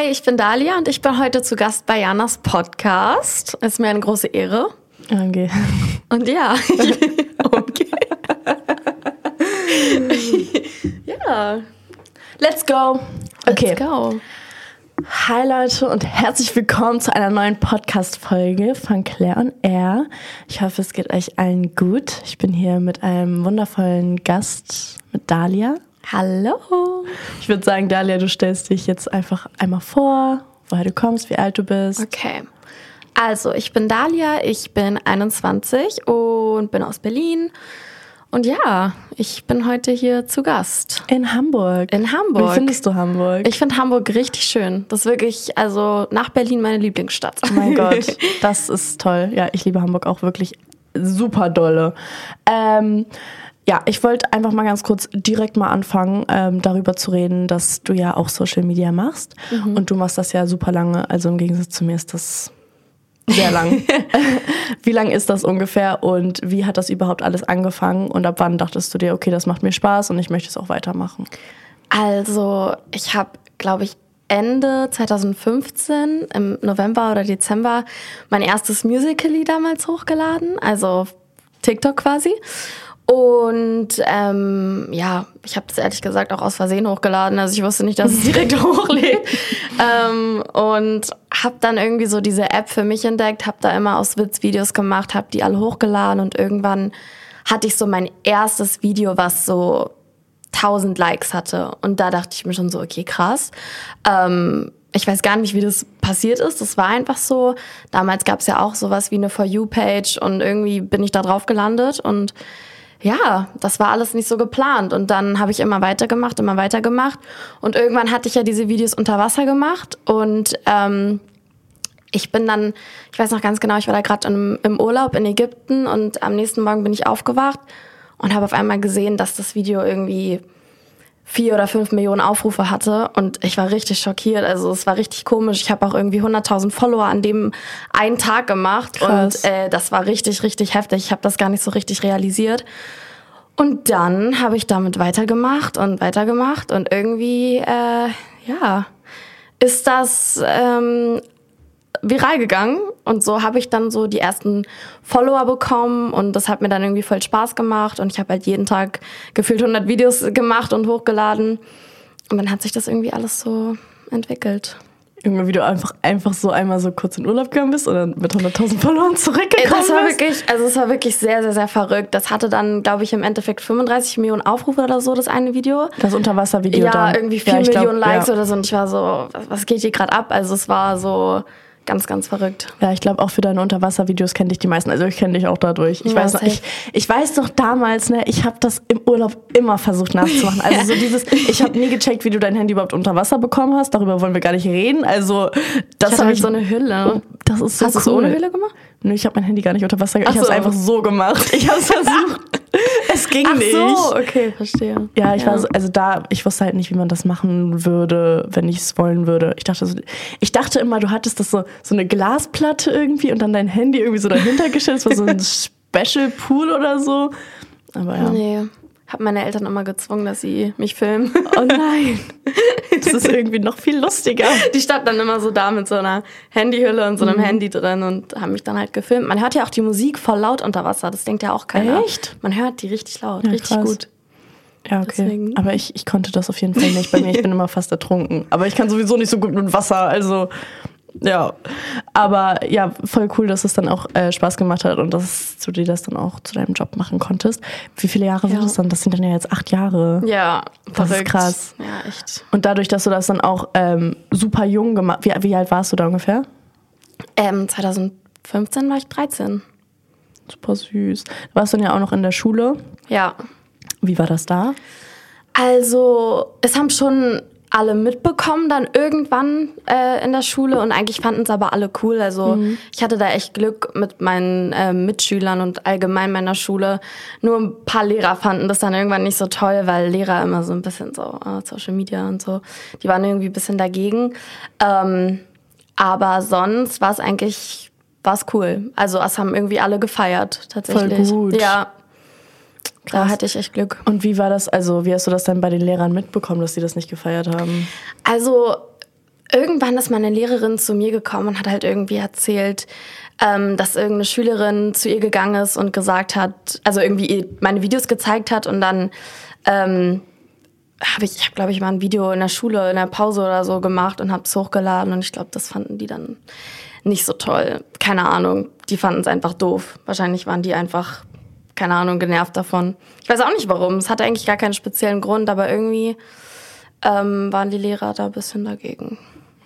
Hi, ich bin Dalia und ich bin heute zu Gast bei Janas Podcast. Es ist mir eine große Ehre. Okay. Und ja, okay. ja, Let's go. Okay. let's go. Hi Leute und herzlich willkommen zu einer neuen Podcast-Folge von Claire und Air. Ich hoffe, es geht euch allen gut. Ich bin hier mit einem wundervollen Gast, mit Dalia. Hallo. Ich würde sagen, Dalia, du stellst dich jetzt einfach einmal vor, woher du kommst, wie alt du bist. Okay. Also, ich bin Dalia, ich bin 21 und bin aus Berlin. Und ja, ich bin heute hier zu Gast. In Hamburg. In Hamburg. Wie findest du Hamburg? Ich finde Hamburg richtig schön. Das ist wirklich, also nach Berlin meine Lieblingsstadt. Oh mein Gott, das ist toll. Ja, ich liebe Hamburg auch wirklich super dolle. Ähm, ja, ich wollte einfach mal ganz kurz direkt mal anfangen, ähm, darüber zu reden, dass du ja auch Social Media machst. Und du machst das ja super lange. Also im Gegensatz zu mir ist das sehr lang. wie lang ist das ungefähr und wie hat das überhaupt alles angefangen? Und ab wann dachtest du dir, okay, das macht mir Spaß und ich möchte es auch weitermachen? Also, ich habe, glaube ich, Ende 2015, im November oder Dezember, mein erstes Musical.ly damals hochgeladen, also TikTok quasi. Und ähm, ja, ich habe das ehrlich gesagt auch aus Versehen hochgeladen. Also ich wusste nicht, dass es direkt hochlädt. ähm, und habe dann irgendwie so diese App für mich entdeckt, habe da immer aus Witz Videos gemacht, habe die alle hochgeladen und irgendwann hatte ich so mein erstes Video, was so 1000 Likes hatte. Und da dachte ich mir schon so, okay, krass. Ähm, ich weiß gar nicht, wie das passiert ist. Das war einfach so. Damals gab es ja auch sowas wie eine For You-Page und irgendwie bin ich da drauf gelandet und ja, das war alles nicht so geplant. Und dann habe ich immer weitergemacht, immer weitergemacht. Und irgendwann hatte ich ja diese Videos unter Wasser gemacht und ähm, ich bin dann, ich weiß noch ganz genau, ich war da gerade im, im Urlaub in Ägypten und am nächsten Morgen bin ich aufgewacht und habe auf einmal gesehen, dass das Video irgendwie vier oder fünf Millionen Aufrufe hatte und ich war richtig schockiert. Also es war richtig komisch. Ich habe auch irgendwie 100.000 Follower an dem einen Tag gemacht Krass. und äh, das war richtig, richtig heftig. Ich habe das gar nicht so richtig realisiert. Und dann habe ich damit weitergemacht und weitergemacht und irgendwie, äh, ja, ist das ähm, viral gegangen und so habe ich dann so die ersten Follower bekommen und das hat mir dann irgendwie voll Spaß gemacht und ich habe halt jeden Tag gefühlt 100 Videos gemacht und hochgeladen und dann hat sich das irgendwie alles so entwickelt. Irgendwie, wie du einfach, einfach so einmal so kurz in Urlaub gegangen bist und dann mit 100.000 Followern zurückgekommen Das war bist. wirklich, also es war wirklich sehr, sehr, sehr verrückt. Das hatte dann, glaube ich, im Endeffekt 35 Millionen Aufrufe oder so, das eine Video. Das Unterwasservideo Ja, dann. irgendwie 4 Ja, ich glaub, Millionen Likes ja. oder so und ich war so, was, was geht hier gerade ab? Also es war so ganz, ganz verrückt. Ja, ich glaube auch für deine Unterwasservideos kenne dich die meisten. Also ich kenne dich auch dadurch. Ich Ja, weiß noch, ich, ich weiß noch damals, ne, ich habe das im Urlaub immer versucht nachzumachen. Also so dieses, ich habe nie gecheckt, wie du dein Handy überhaupt unter Wasser bekommen hast. Darüber wollen wir gar nicht reden. Also das Ich habe halt ich so eine Hülle. Oh, das ist so Hast du cool. es ohne Hülle gemacht? Nö, ich habe mein Handy gar nicht unter Wasser. Ich Ach habe es einfach so gemacht. Ich habe es versucht. es ging Ach nicht. so, okay, verstehe. Ja, ich war so, also da, ich wusste halt nicht, wie man das machen würde, wenn ich es wollen würde. Ich dachte so, ich dachte immer, du hattest das so, so eine Glasplatte irgendwie und dann dein Handy irgendwie so dahinter gestellt. Das war so ein Special Pool oder so. Aber ja. Nee, habe meine Eltern immer gezwungen, dass sie mich filmen. Oh nein. Das ist irgendwie noch viel lustiger. Die standen dann immer so da mit so einer Handyhülle und so einem Handy drin und haben mich dann halt gefilmt. Man hört ja auch die Musik voll laut unter Wasser, das denkt ja auch keiner. Echt? Man hört die richtig laut, Ja, richtig krass. gut. Ja, okay. Deswegen. Aber ich, ich konnte das auf jeden Fall nicht. Bei mir, ich bin immer fast ertrunken. Aber ich kann sowieso nicht so gut mit Wasser. Also, ja. Aber ja, voll cool, dass es dann auch äh, Spaß gemacht hat und dass du dir das dann auch zu deinem Job machen konntest. Wie viele Jahre sind Ja. das dann? Das sind dann ja jetzt acht Jahre. Ja, Das ist verrückt. krass. Ja, echt. Und dadurch, dass du das dann auch ähm, super jung gemacht wie, wie alt warst du da ungefähr? Ähm, 2015 war ich 13. Super süß. Du warst dann ja auch noch in der Schule. Ja. Wie war das da? Also, es haben schon alle mitbekommen dann irgendwann äh, in der Schule und eigentlich fanden es aber alle cool. Also ich hatte da echt Glück mit meinen äh, Mitschülern und allgemein meiner Schule. Nur ein paar Lehrer fanden das dann irgendwann nicht so toll, weil Lehrer immer so ein bisschen so äh, Social Media und so, die waren irgendwie ein bisschen dagegen. Ähm, aber sonst war es eigentlich war's cool. Also es haben irgendwie alle gefeiert tatsächlich. Voll gut. Ja, da Krass. hatte ich echt Glück. Und wie war das, also wie hast du das dann bei den Lehrern mitbekommen, dass sie das nicht gefeiert haben? Also irgendwann ist meine Lehrerin zu mir gekommen und hat halt irgendwie erzählt, ähm, dass irgendeine Schülerin zu ihr gegangen ist und gesagt hat, also irgendwie meine Videos gezeigt hat und dann ähm, habe ich, ich habe glaube ich mal ein Video in der Schule in der Pause oder so gemacht und habe es hochgeladen und ich glaube, das fanden die dann nicht so toll. Keine Ahnung, die fanden es einfach doof. Wahrscheinlich waren die einfach keine Ahnung genervt davon. Ich weiß auch nicht warum. Es hatte eigentlich gar keinen speziellen Grund, aber irgendwie ähm, waren die Lehrer da ein bisschen dagegen.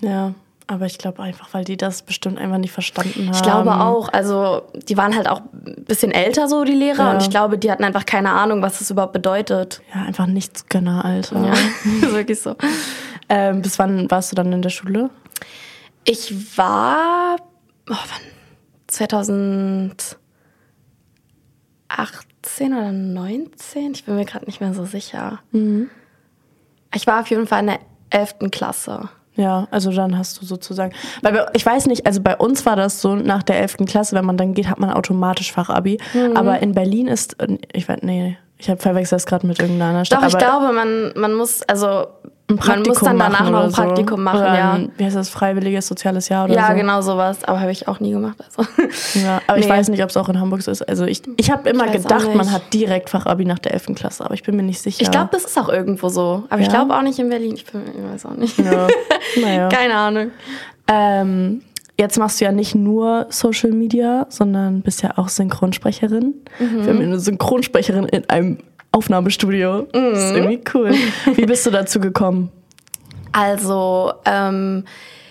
Ja, aber ich glaube einfach, weil die das bestimmt einfach nicht verstanden haben. Ich glaube auch. Also die waren halt auch ein bisschen älter so, die Lehrer. Ja. Und ich glaube, die hatten einfach keine Ahnung, was das überhaupt bedeutet. Ja, einfach Nichtsgönner, Alter. Ja, ist wirklich so. Ähm, bis wann warst du dann in der Schule? Ich war oh, wann? 2018 oder 19? Ich bin mir gerade nicht mehr so sicher. Ich war auf jeden Fall in der 11. Klasse. Ja, also dann hast du sozusagen. Weil ich weiß nicht, also bei uns war das so, nach der 11. Klasse, wenn man dann geht, hat man automatisch Fachabi. Aber in Berlin ist. Ich weiß, nee, ich habe verwechselt das gerade mit irgendeiner Stadt. Doch, ich glaube, man, man muss, also ein man muss dann danach noch ein oder so. Praktikum machen, oder ja. Ein, wie heißt das, freiwilliges soziales Jahr oder Ja, so? genau sowas. Aber habe ich auch nie gemacht. Also. Ja, aber ich Nee. weiß nicht, ob es auch in Hamburg so ist. Also ich, ich habe immer Ich gedacht, man hat direkt Fachabi nach der 11. Klasse, aber ich bin mir nicht sicher. Ich glaube, das ist auch irgendwo so. Aber ich Ja? glaube auch nicht in Berlin. Ich, bin, ich weiß auch nicht. Ja. Naja. Keine Ahnung. Ähm, jetzt machst du ja nicht nur Social Media, sondern bist ja auch Synchronsprecherin. Mhm. Wir haben eine Synchronsprecherin in einem Aufnahmestudio. Das Mhm. ist irgendwie cool. Wie bist du dazu gekommen? Also, ähm,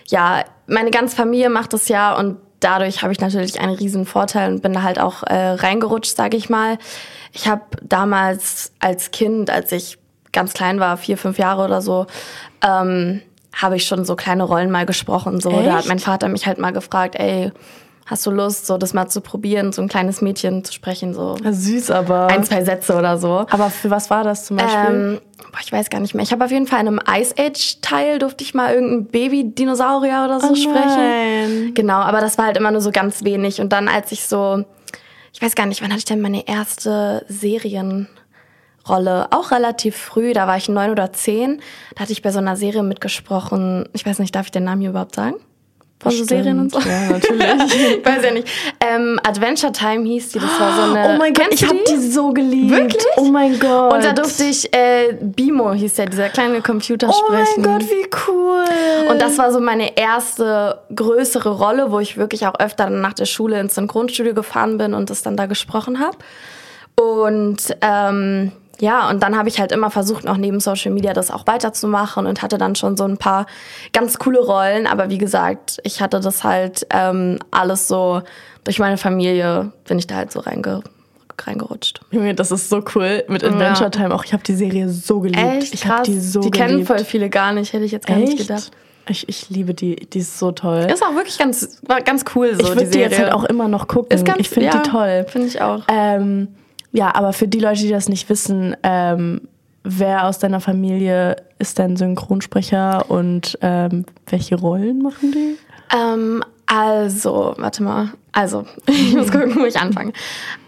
ja, meine ganze Familie macht das ja und dadurch habe ich natürlich einen riesen Vorteil und bin da halt auch äh, reingerutscht, sage ich mal. Ich habe damals als Kind, als ich ganz klein war, vier, fünf Jahre oder so, ähm, habe ich schon so kleine Rollen mal gesprochen. So, da hat mein Vater mich halt mal gefragt, ey, hast du Lust, so das mal zu probieren, so ein kleines Mädchen zu sprechen, so Süß, aber. ein, zwei Sätze oder so. aber für was war das zum Beispiel? Ähm, boah, ich weiß gar nicht mehr. Ich habe auf jeden Fall in einem Ice Age Teil durfte ich mal irgendein Baby-Dinosaurier oder so Oh sprechen. Genau, aber das war halt immer nur so ganz wenig. Und dann, als ich so, ich weiß gar nicht, wann hatte ich denn meine erste Serienrolle? Auch relativ früh, da war ich neun oder zehn. Da hatte ich bei so einer Serie mitgesprochen. Ich weiß nicht, darf ich den Namen hier überhaupt sagen? Von so Serien und so? Ja, natürlich. ich weiß ja nicht. Ähm, Adventure Time hieß die. Das war so eine. oh mein Gott, ich habe die so geliebt. Wirklich? Oh mein Gott. Und da durfte ich, äh, Bimo hieß der, dieser kleine Computer Oh sprechen. mein Gott, wie cool. Und das war so meine erste größere Rolle, wo ich wirklich auch öfter nach der Schule ins Synchronstudio gefahren bin und das dann da gesprochen habe. Und ähm, ja, und dann habe ich halt immer versucht, noch neben Social Media das auch weiterzumachen und hatte dann schon so ein paar ganz coole Rollen. Aber wie gesagt, ich hatte das halt ähm, alles so durch meine Familie, bin ich da halt so reinge reingerutscht. Junge, das ist so cool mit Adventure Time auch. Ich habe die Serie so geliebt. Echt ich habe die so die geliebt. kennen voll viele gar nicht, hätte ich jetzt gar nicht Echt? gedacht. Ich, ich liebe die, die ist so toll. Ist auch wirklich ganz, ganz cool so, ich die würde die Serie. jetzt halt auch immer noch gucken. Ist ganz, ich finde ja, die toll. Finde ich auch. Ähm, ja, aber für die Leute, die das nicht wissen, ähm, wer aus deiner Familie ist dein Synchronsprecher und ähm, welche Rollen machen die? Ähm, also, warte mal. Also, ich muss gucken, wo ich anfange.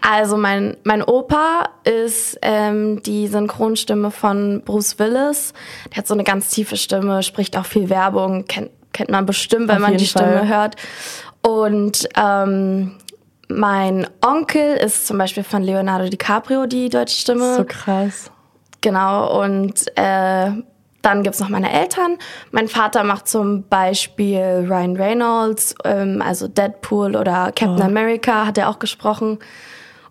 Also, mein, mein Opa ist ähm, die Synchronstimme von Bruce Willis. Der hat so eine ganz tiefe Stimme, spricht auch viel Werbung, kennt, kennt man bestimmt, wenn Auf man die Stimme Fall. hört. Und ähm, mein Onkel ist zum Beispiel von Leonardo DiCaprio die deutsche Stimme. So krass. Genau, und äh, dann gibt's noch meine Eltern. Mein Vater macht zum Beispiel Ryan Reynolds, ähm, also Deadpool oder Captain America hat er auch gesprochen.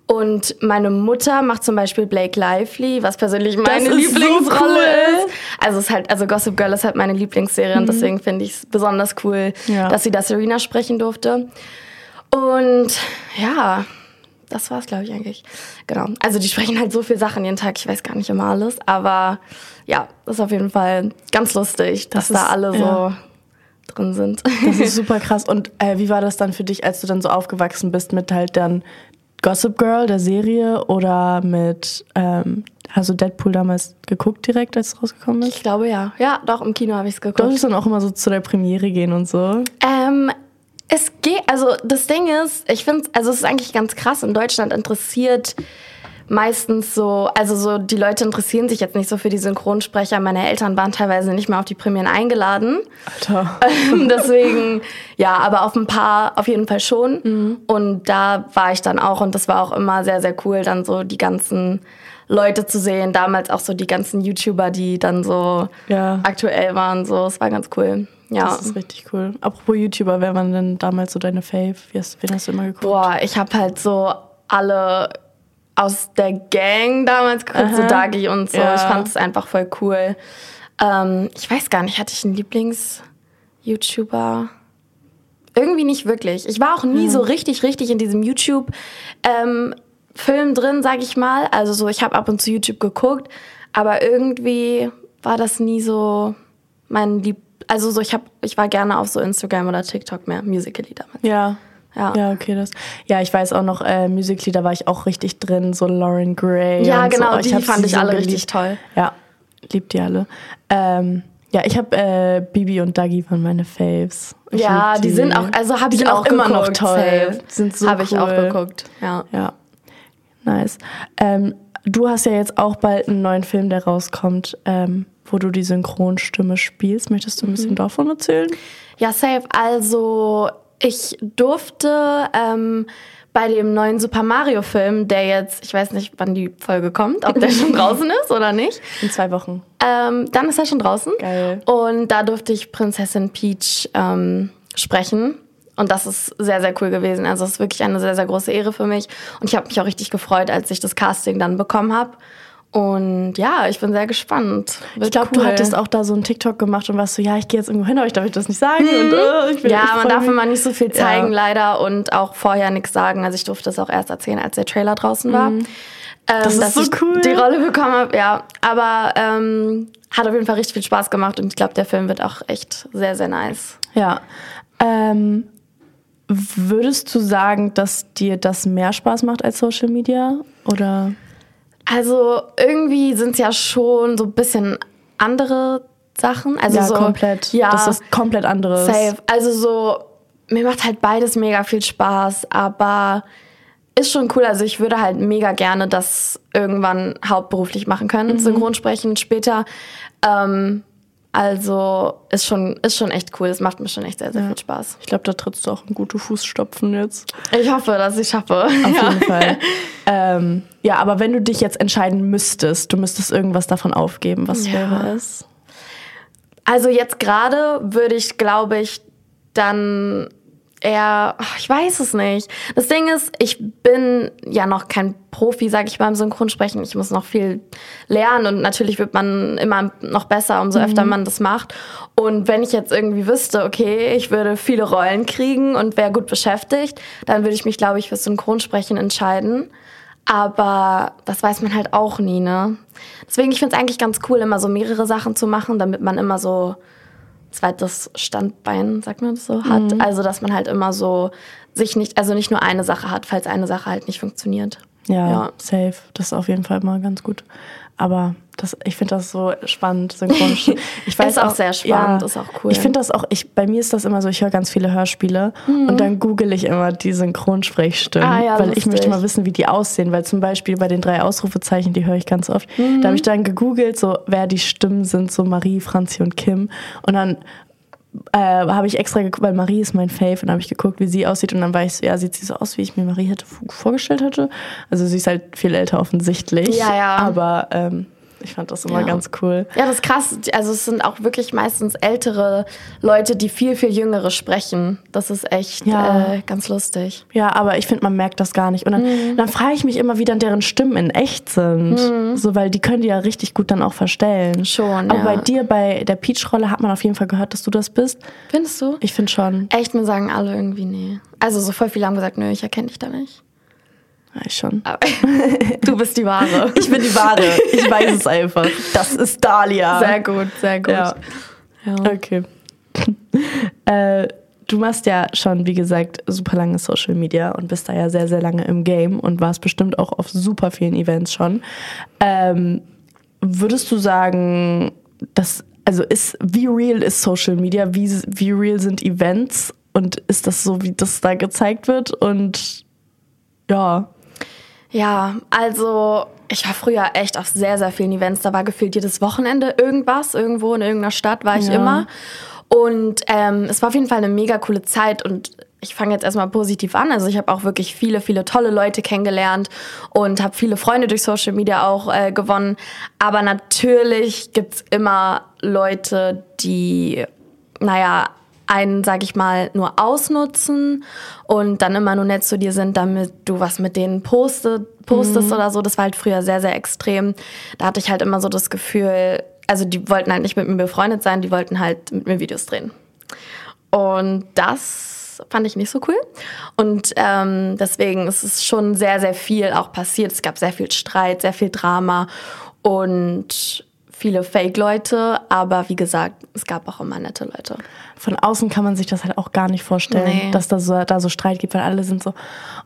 Und meine Mutter macht zum Beispiel Blake Lively, was persönlich meine ist so Lieblingsrolle cool. ist. Also es ist halt, also Gossip Girl ist halt meine Lieblingsserie und deswegen finde ich es besonders cool, Ja. dass sie da Serena sprechen durfte. Und ja, das war's, glaube ich, eigentlich. Genau. Also die sprechen halt so viel Sachen jeden Tag, ich weiß gar nicht immer alles, aber ja, das ist auf jeden Fall ganz lustig, dass Das da ist- alle ja. so drin sind. Das ist super krass. Und äh, wie war das dann für dich, als du dann so aufgewachsen bist mit halt dann Gossip Girl, der Serie, oder mit, ähm, hast du Deadpool damals geguckt direkt, als es rausgekommen ist? Ich glaube ja. Ja, doch, im Kino habe ich es geguckt. Durftest du dann auch immer so zu der Premiere gehen und so? Ähm, es geht, also das Ding ist, ich finde, also es ist eigentlich ganz krass, in Deutschland interessiert meistens so, also so die Leute interessieren sich jetzt nicht so für die Synchronsprecher. Meine Eltern waren teilweise nicht mehr auf die Premieren eingeladen. Alter. Deswegen, ja, aber auf ein paar auf jeden Fall schon. Mhm. Und da war ich dann auch und das war auch immer sehr, sehr cool, dann so die ganzen Leute zu sehen. Damals auch so die ganzen YouTuber, die dann so Ja. aktuell waren. So, es war ganz cool. Ja. Das ist richtig cool. Apropos YouTuber, wer waren denn damals so deine Fave? Wie hast, wen hast du immer geguckt? Boah, ich habe halt so alle aus der Gang damals geguckt, so Aha. Dagi und so. Ja. Ich fand es einfach voll cool. Ähm, ich weiß gar nicht, hatte ich einen Lieblings-YouTuber? Irgendwie nicht wirklich. Ich war auch nie so richtig, richtig in diesem YouTube-Film drin, sag ich mal. Also so, ich habe ab und zu YouTube geguckt, aber irgendwie war das nie so mein Lieb. Also so, ich hab, ich war gerne auf so Instagram oder TikTok mehr, Musical.ly damals. Ja. Ja. Ja, okay, das. Ja, ich weiß auch noch, äh, da war ich auch richtig drin, so Lauren Gray. Ja, genau, so. die hab fand ich alle geliebt. richtig toll. Ja, liebt die alle. Ähm, ja, ich habe äh, Bibi und Dagi waren meine Faves. Ich Ja, lieb die sind auch, also habe Die ich auch auch immer geguckt, noch toll. safe. Die sind so Habe ich auch cool. geguckt, ja. Ja, nice. Ähm, du hast ja jetzt auch bald einen neuen Film, der rauskommt, ähm, wo du die Synchronstimme spielst. Möchtest du ein Mhm. bisschen davon erzählen? Ja, safe. Also ich durfte ähm, bei dem neuen Super Mario Film, der jetzt, ich weiß nicht, wann die Folge kommt, ob der schon draußen ist oder nicht. In zwei Wochen. Ähm, dann ist er schon draußen. Geil. Und da durfte ich Prinzessin Peach ähm, sprechen. Und das ist sehr, sehr cool gewesen. Also es ist wirklich eine sehr, sehr große Ehre für mich. Und ich habe mich auch richtig gefreut, als ich das Casting dann bekommen habe. Und ja, ich bin sehr gespannt. Wird Ich glaube, cool. du hattest auch da so einen TikTok gemacht und warst so, ja, ich gehe jetzt irgendwo hin, aber ich darf das nicht sagen. Und, äh, ich bin, Mhm. Ja, ich man darf immer nicht so viel zeigen, Ja. leider, und auch vorher nichts sagen. Also ich durfte das auch erst erzählen, als der Trailer draußen war. Ähm, Mhm. Das ist dass so ich cool. die Rolle bekommen habe, ja. Aber ähm, hat auf jeden Fall richtig viel Spaß gemacht und ich glaube, der Film wird auch echt sehr, sehr nice. Ja. Ähm, würdest du sagen, dass dir das mehr Spaß macht als Social Media? Oder? Also irgendwie sind es ja schon so ein bisschen andere Sachen. Also ja, so, komplett. Ja, Das ist komplett anderes. Safe. Also so, mir macht halt beides mega viel Spaß, aber ist schon cool. Also ich würde halt mega gerne das irgendwann hauptberuflich machen können, Mhm. Synchronsprechen später. Ähm, also ist schon, ist schon echt cool. Es macht mir schon echt sehr, sehr viel Spaß. Ich glaube, da trittst du auch in gute Fußstapfen jetzt. Ich hoffe, dass ich schaffe. Auf jeden Fall. Ähm, ja, aber wenn du dich jetzt entscheiden müsstest, du müsstest irgendwas davon aufgeben, was Ja. wäre es? Also jetzt gerade würde ich, glaube ich, dann eher, ich weiß es nicht. Das Ding ist, ich bin ja noch kein Profi, sage ich beim Synchronsprechen. Ich muss noch viel lernen und natürlich wird man immer noch besser, umso öfter man das macht. Und wenn ich jetzt irgendwie wüsste, okay, ich würde viele Rollen kriegen und wäre gut beschäftigt, dann würde ich mich, glaube ich, fürs Synchronsprechen entscheiden. Aber das weiß man halt auch nie, ne? Deswegen, ich finde es eigentlich ganz cool, immer so mehrere Sachen zu machen, damit man immer so zweites Standbein, sagt man das so, hat. Also, dass man halt immer so sich nicht, also nicht nur eine Sache hat, falls eine Sache halt nicht funktioniert. Ja, Ja. safe. Das ist auf jeden Fall mal ganz gut. Aber das, ich finde das so spannend, synchron. Ich Ist auch sehr spannend, ist auch cool. Ich finde das auch, ich, bei mir ist das immer so, ich höre ganz viele Hörspiele und dann google ich immer die Synchronsprechstimmen, Mhm. Ah, ja, weil ich lustig. möchte mal wissen, wie die aussehen, weil zum Beispiel bei den drei Ausrufezeichen, die höre ich ganz oft, Mhm. da habe ich dann gegoogelt, so wer die Stimmen sind, so Marie, Franzi und Kim und dann äh, habe ich extra geguckt, weil Marie ist mein Fave und habe ich geguckt, wie sie aussieht und dann war ich so, ja, sieht sie so aus, wie ich mir Marie hätte vorgestellt hätte. Also sie ist halt viel älter offensichtlich, Ja, ja. aber ähm, ich fand das immer Ja. ganz cool. Ja, das ist krass. Also, es sind auch wirklich meistens ältere Leute, die viel, viel Jüngere sprechen. Das ist echt Ja. äh, ganz lustig. Ja, aber ich finde, man merkt das gar nicht. Und dann, Mhm. dann frage ich mich immer, wie dann deren Stimmen in echt sind. So, weil die können die ja richtig gut dann auch verstellen. Schon, Aber ja. bei dir, bei der Peach-Rolle, hat man auf jeden Fall gehört, dass du das bist. Findest du? Ich finde schon. Echt, mir sagen alle irgendwie nee. Also, so voll viele haben gesagt, nö, ich erkenne dich da nicht. Ich schon. Aber du bist die Wahre. Ich bin die Wahre. Ich weiß es einfach. Das ist Dahlia. Sehr gut, sehr gut. Ja. Ja. Okay. äh, du machst ja schon, wie gesagt, super lange Social Media und bist da ja sehr, sehr lange im Game und warst bestimmt auch auf super vielen Events schon. Ähm, würdest du sagen, dass, also ist, wie real ist Social Media? Wie, wie real sind Events? Und ist das so, wie das da gezeigt wird? Und ja, Ja, also ich war früher echt auf sehr, sehr vielen Events. Da war gefühlt jedes Wochenende irgendwas. Irgendwo in irgendeiner Stadt war ich Ja. immer. Und ähm, es war auf jeden Fall eine mega coole Zeit. Und ich fange jetzt erstmal positiv an. Also ich habe auch wirklich viele, viele tolle Leute kennengelernt und habe viele Freunde durch Social Media auch äh, gewonnen. Aber natürlich gibt's immer Leute, die, naja, einen, sag ich mal, nur ausnutzen und dann immer nur nett zu dir sind, damit du was mit denen postet, postest oder so. Das war halt früher sehr, sehr extrem. Da hatte ich halt immer so das Gefühl, also die wollten halt nicht mit mir befreundet sein, die wollten halt mit mir Videos drehen. Und das fand ich nicht so cool. Und ähm, deswegen ist es schon sehr, sehr viel auch passiert. Es gab sehr viel Streit, sehr viel Drama und viele Fake-Leute. Aber wie gesagt, es gab auch immer nette Leute. Von außen kann man sich das halt auch gar nicht vorstellen, Nee. dass da so, da so Streit gibt, weil alle sind so,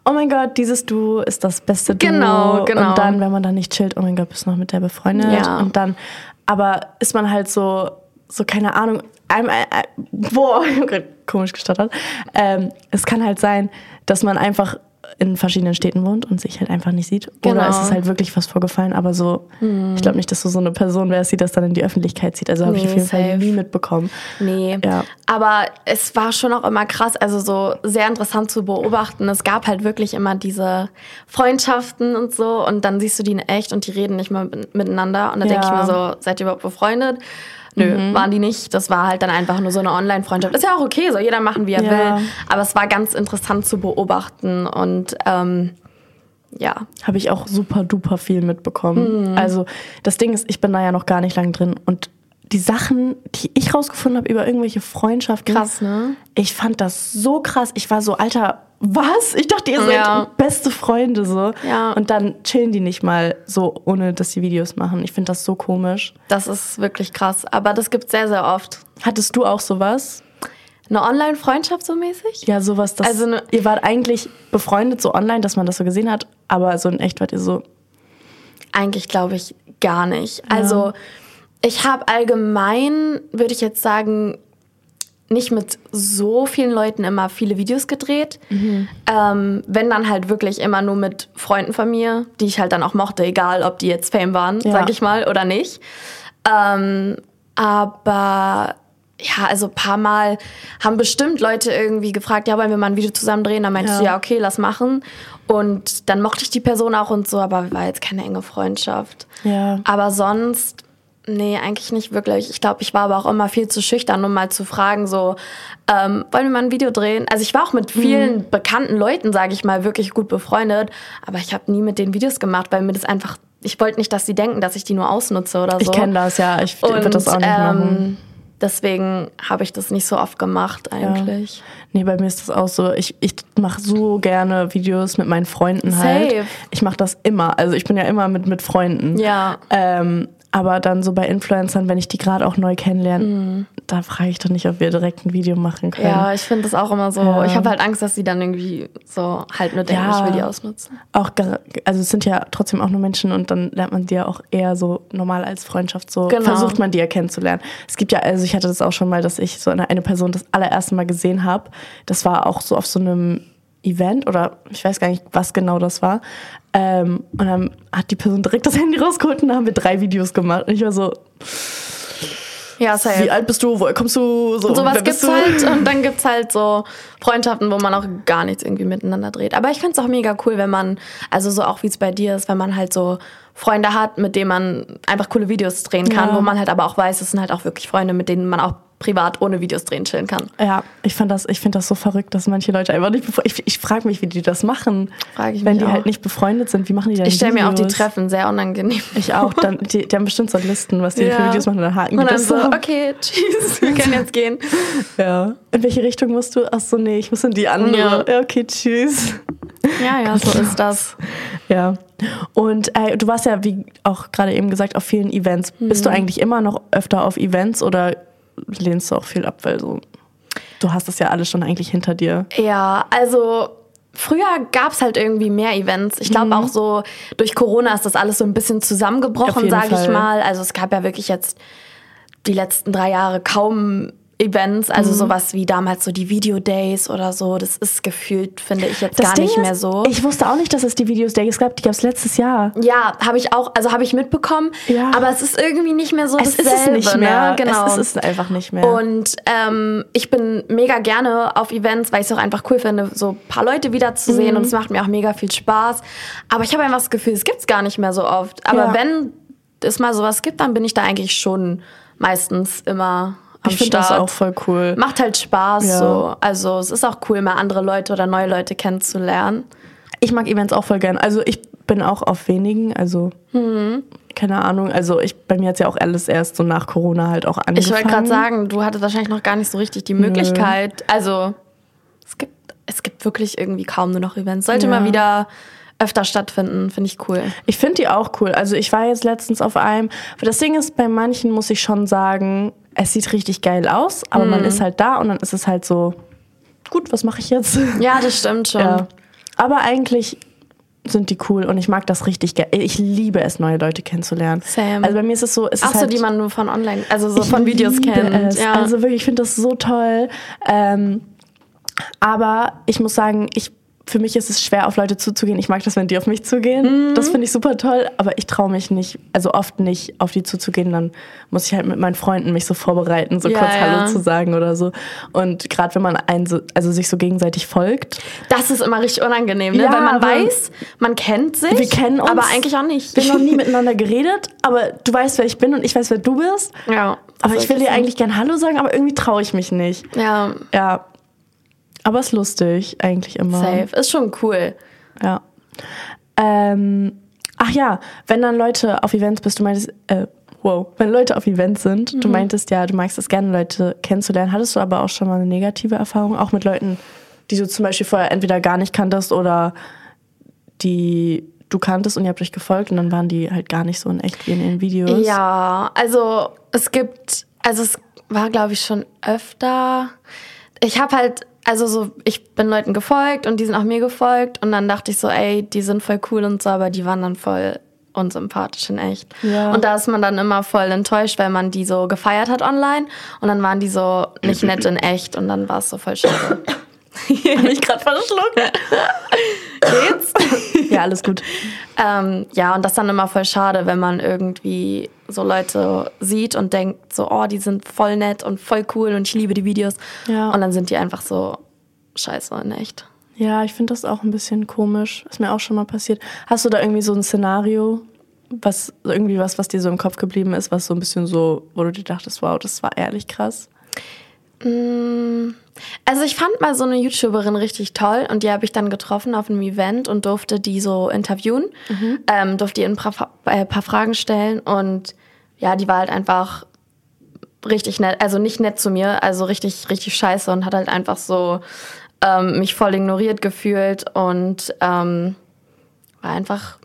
oh mein Gott, dieses Duo ist das beste Duo. Genau, genau. Und dann, wenn man da nicht chillt, oh mein Gott, bist du noch mit der befreundet. Ja. Und dann, aber ist man halt so, so keine Ahnung, einmal, äh, boah, grad komisch gestottert. Ähm, es kann halt sein, dass man einfach in verschiedenen Städten wohnt und sich halt einfach nicht sieht. Oder Genau. es ist halt wirklich was vorgefallen, aber so, ich glaube nicht, dass du so eine Person wärst, die das dann in die Öffentlichkeit zieht. Also habe ich auf jeden Fall safe. nie mitbekommen. Nee. Ja. Aber es war schon auch immer krass, also so sehr interessant zu beobachten. Es gab halt wirklich immer diese Freundschaften und so und dann siehst du die in echt und die reden nicht mal mit- miteinander. Und dann denke ich Ja. mir so, seid ihr überhaupt befreundet? Nö, waren die nicht. Das war halt dann einfach nur so eine Online-Freundschaft. Ist ja auch okay, soll jeder machen, wie er Ja. will. Aber es war ganz interessant zu beobachten und ähm, ja. habe ich auch super duper viel mitbekommen. Mhm. Also das Ding ist, ich bin da ja noch gar nicht lang drin und die Sachen, die ich rausgefunden habe über irgendwelche Freundschaften, Krass, ne? ich fand das so krass. Ich war so, Alter, was? Ich dachte, ihr seid Ja. beste Freunde so. Ja. Und dann chillen die nicht mal so, ohne dass die Videos machen. Ich finde das so komisch. Das ist wirklich krass. Aber das gibt sehr, sehr oft. Hattest du auch sowas? Eine Online-Freundschaft so mäßig? Ja, sowas, dass Also ne- ihr wart eigentlich befreundet so online, dass man das so gesehen hat, aber so in echt wart ihr so, Eigentlich glaube ich gar nicht. Also ich habe allgemein, würde ich jetzt sagen, nicht mit so vielen Leuten immer viele Videos gedreht. Ähm, wenn dann halt wirklich immer nur mit Freunden von mir, die ich halt dann auch mochte, egal ob die jetzt Fame waren, Ja. sag ich mal, oder nicht. Ähm, aber ja, also ein paar Mal haben bestimmt Leute irgendwie gefragt, ja, wollen wir mal ein Video zusammen drehen? Dann meinte Ja. ich, ja, okay, lass machen. Und dann mochte ich die Person auch und so, aber war jetzt keine enge Freundschaft. ja. Aber sonst, nee, eigentlich nicht wirklich. Ich glaube, ich war aber auch immer viel zu schüchtern, um mal zu fragen, so, ähm, wollen wir mal ein Video drehen? Also ich war auch mit vielen bekannten Leuten, sage ich mal, wirklich gut befreundet, aber ich habe nie mit denen Videos gemacht, weil mir das einfach, ich wollte nicht, dass sie denken, dass ich die nur ausnutze oder so. Ich kenne das, ja. Ich würde das auch nicht machen. ähm, Deswegen habe ich das nicht so oft gemacht eigentlich. Nee, bei mir ist das auch so. Ich, ich mache so gerne Videos mit meinen Freunden halt. Safe. Ich mache das immer. Also ich bin ja immer mit, mit Freunden. Ja. Ähm, aber dann so bei Influencern, wenn ich die gerade auch neu kennenlerne, da frage ich dann nicht, ob wir direkt ein Video machen können. Mhm. Ja, ich finde das auch immer so. Ja. Ich habe halt Angst, dass sie dann irgendwie so halt nur denken, Ja. ich will die ausnutzen. Auch, also es sind ja trotzdem auch nur Menschen und dann lernt man die ja auch eher so normal als Freundschaft so, Genau. versucht man die ja kennenzulernen. Es gibt ja, also ich hatte das auch schon mal, dass ich so eine, eine Person das allererste Mal gesehen habe. Das war auch so auf so einem Event oder ich weiß gar nicht, was genau das war. Ähm, und dann hat die Person direkt das Handy rausgeholt und dann haben wir drei Videos gemacht. Und ich war so, Ja, safe. wie alt bist du, woher kommst du? So, Und sowas gibt's du? halt und dann gibt's halt so Freundschaften, wo man auch gar nichts irgendwie miteinander dreht. Aber ich find's auch mega cool, wenn man, also so auch wie es bei dir ist, wenn man halt so Freunde hat, mit denen man einfach coole Videos drehen kann, Ja. wo man halt aber auch weiß, es sind halt auch wirklich Freunde, mit denen man auch privat ohne Videos drehen chillen kann. Ja, ich fand das, ich finde das so verrückt, dass manche Leute einfach nicht Ich, ich frage mich, wie die das machen. Frag ich Wenn mich die auch. halt nicht befreundet sind, wie machen die denn Ich stelle mir auch die? Treffen sehr unangenehm. Ich auch. Dann, die, die haben bestimmt so Listen, was die für Ja. Videos machen. Und dann haken die Und dann das so, ab. okay, tschüss, wir können jetzt gehen. Ja. In welche Richtung musst du? Ach so, nee, ich muss in die andere. Ja. Ja, okay, tschüss. Ja, ja, so ist das. Ja. Und äh, du warst ja, wie auch gerade eben gesagt, auf vielen Events. Bist Mhm. du eigentlich immer noch öfter auf Events oder lehnst du auch viel ab, weil so, du hast das ja alles schon eigentlich hinter dir? Ja, also früher gab's halt irgendwie mehr Events. Ich glaube auch so durch Corona ist das alles so ein bisschen zusammengebrochen, sage ich mal. Also es gab ja wirklich jetzt die letzten drei Jahre kaum Events, also sowas wie damals so die Video Days oder so, das ist gefühlt, finde ich jetzt gar Ding nicht mehr ist, so. Ich wusste auch nicht, dass es die Videos Days gab. Die gab es letztes Jahr. ja, habe ich auch, also habe ich mitbekommen, Ja. aber es ist irgendwie nicht mehr so Es ist dasselbe, es nicht mehr. ne? Genau. Es ist es einfach nicht mehr. Und ähm, ich bin mega gerne auf Events, weil ich es auch einfach cool finde, so ein paar Leute wiederzusehen Mhm. und es macht mir auch mega viel Spaß. Aber ich habe einfach das Gefühl, es gibt es gar nicht mehr so oft. Aber Ja. wenn es mal sowas gibt, dann bin ich da eigentlich schon meistens immer am ich finde das Start. auch voll cool. Macht halt Spaß Ja. so. Also es ist auch cool, mal andere Leute oder neue Leute kennenzulernen. Ich mag Events auch voll gern. Also ich bin auch auf wenigen, also Mhm. keine Ahnung. Also ich bei mir hat ja auch alles erst so nach Corona halt auch angefangen. Ich wollte gerade sagen, du hattest wahrscheinlich noch gar nicht so richtig die Möglichkeit. Also es gibt, es gibt wirklich irgendwie kaum nur noch Events. Sollte Ja. mal wieder öfter stattfinden, finde ich cool. Ich finde die auch cool. Also ich war jetzt letztens auf einem. Aber das Ding ist, bei manchen muss ich schon sagen, es sieht richtig geil aus, aber man ist halt da und dann ist es halt so, gut, was mache ich jetzt? Ja, das stimmt schon. Ja. Aber eigentlich sind die cool und ich mag das richtig gerne. Ich liebe es, neue Leute kennenzulernen. Same. Also bei mir ist es so, es Ach ist so, halt, die man nur von online, also so von Videos kennt. Ja. Also wirklich, ich finde das so toll. Ähm, aber ich muss sagen, ich für mich ist es schwer, auf Leute zuzugehen. Ich mag das, wenn die auf mich zugehen. Mhm. Das finde ich super toll. Aber ich traue mich nicht, also oft nicht, auf die zuzugehen. Dann muss ich halt mit meinen Freunden mich so vorbereiten, so Ja, kurz ja. Hallo zu sagen oder so. Und gerade wenn man einen so, also sich so gegenseitig folgt, das ist immer richtig unangenehm, ne? Ja, Weil man aber- weiß, man kennt sich, wir kennen uns. aber eigentlich auch nicht. Wir haben noch nie miteinander geredet, aber du weißt, wer ich bin und ich weiß, wer du bist. ja. Aber ich will dir eigentlich gern Hallo sagen, aber irgendwie traue ich mich nicht. Ja, Ja. Aber ist lustig, eigentlich immer. safe. Ist schon cool. Ja. Ähm, ach ja, wenn dann Leute auf Events bist, du meintest, äh, wow, wenn Leute auf Events sind, du meintest ja, du magst es gerne, Leute kennenzulernen. Hattest du aber auch schon mal eine negative Erfahrung, auch mit Leuten, die du zum Beispiel vorher entweder gar nicht kanntest oder die du kanntest und ihr habt euch gefolgt und dann waren die halt gar nicht so in echt wie in ihren Videos. Ja, also es gibt, also es war glaube ich schon öfter. Ich habe halt, also so, ich bin Leuten gefolgt und die sind auch mir gefolgt und dann dachte ich so, ey, die sind voll cool und so, aber die waren dann voll unsympathisch in echt. Ja. Und da ist man dann immer voll enttäuscht, weil man die so gefeiert hat online und dann waren die so nicht nett in echt und dann war es so voll schade. Hab ich gerade verschluckt. Geht's? Ja, alles gut. Ähm, ja, und das ist dann immer voll schade, wenn man irgendwie so Leute sieht und denkt so, oh, die sind voll nett und voll cool und ich liebe die Videos. Ja. Und dann sind die einfach so scheiße in echt. Ja, ich finde das auch ein bisschen komisch. Ist mir auch schon mal passiert. Hast du da irgendwie so ein Szenario, was irgendwie was, was dir so im Kopf geblieben ist, was so ein bisschen so, wo du dir dachtest, wow, das war ehrlich krass? Also ich fand mal so eine YouTuberin richtig toll und die habe ich dann getroffen auf einem Event und durfte die so interviewen, ähm, durfte ihr ein paar, äh, paar Fragen stellen und ja, die war halt einfach richtig nett, also nicht nett zu mir, also richtig, richtig scheiße und hat halt einfach so ähm, mich voll ignoriert gefühlt und ähm, war einfach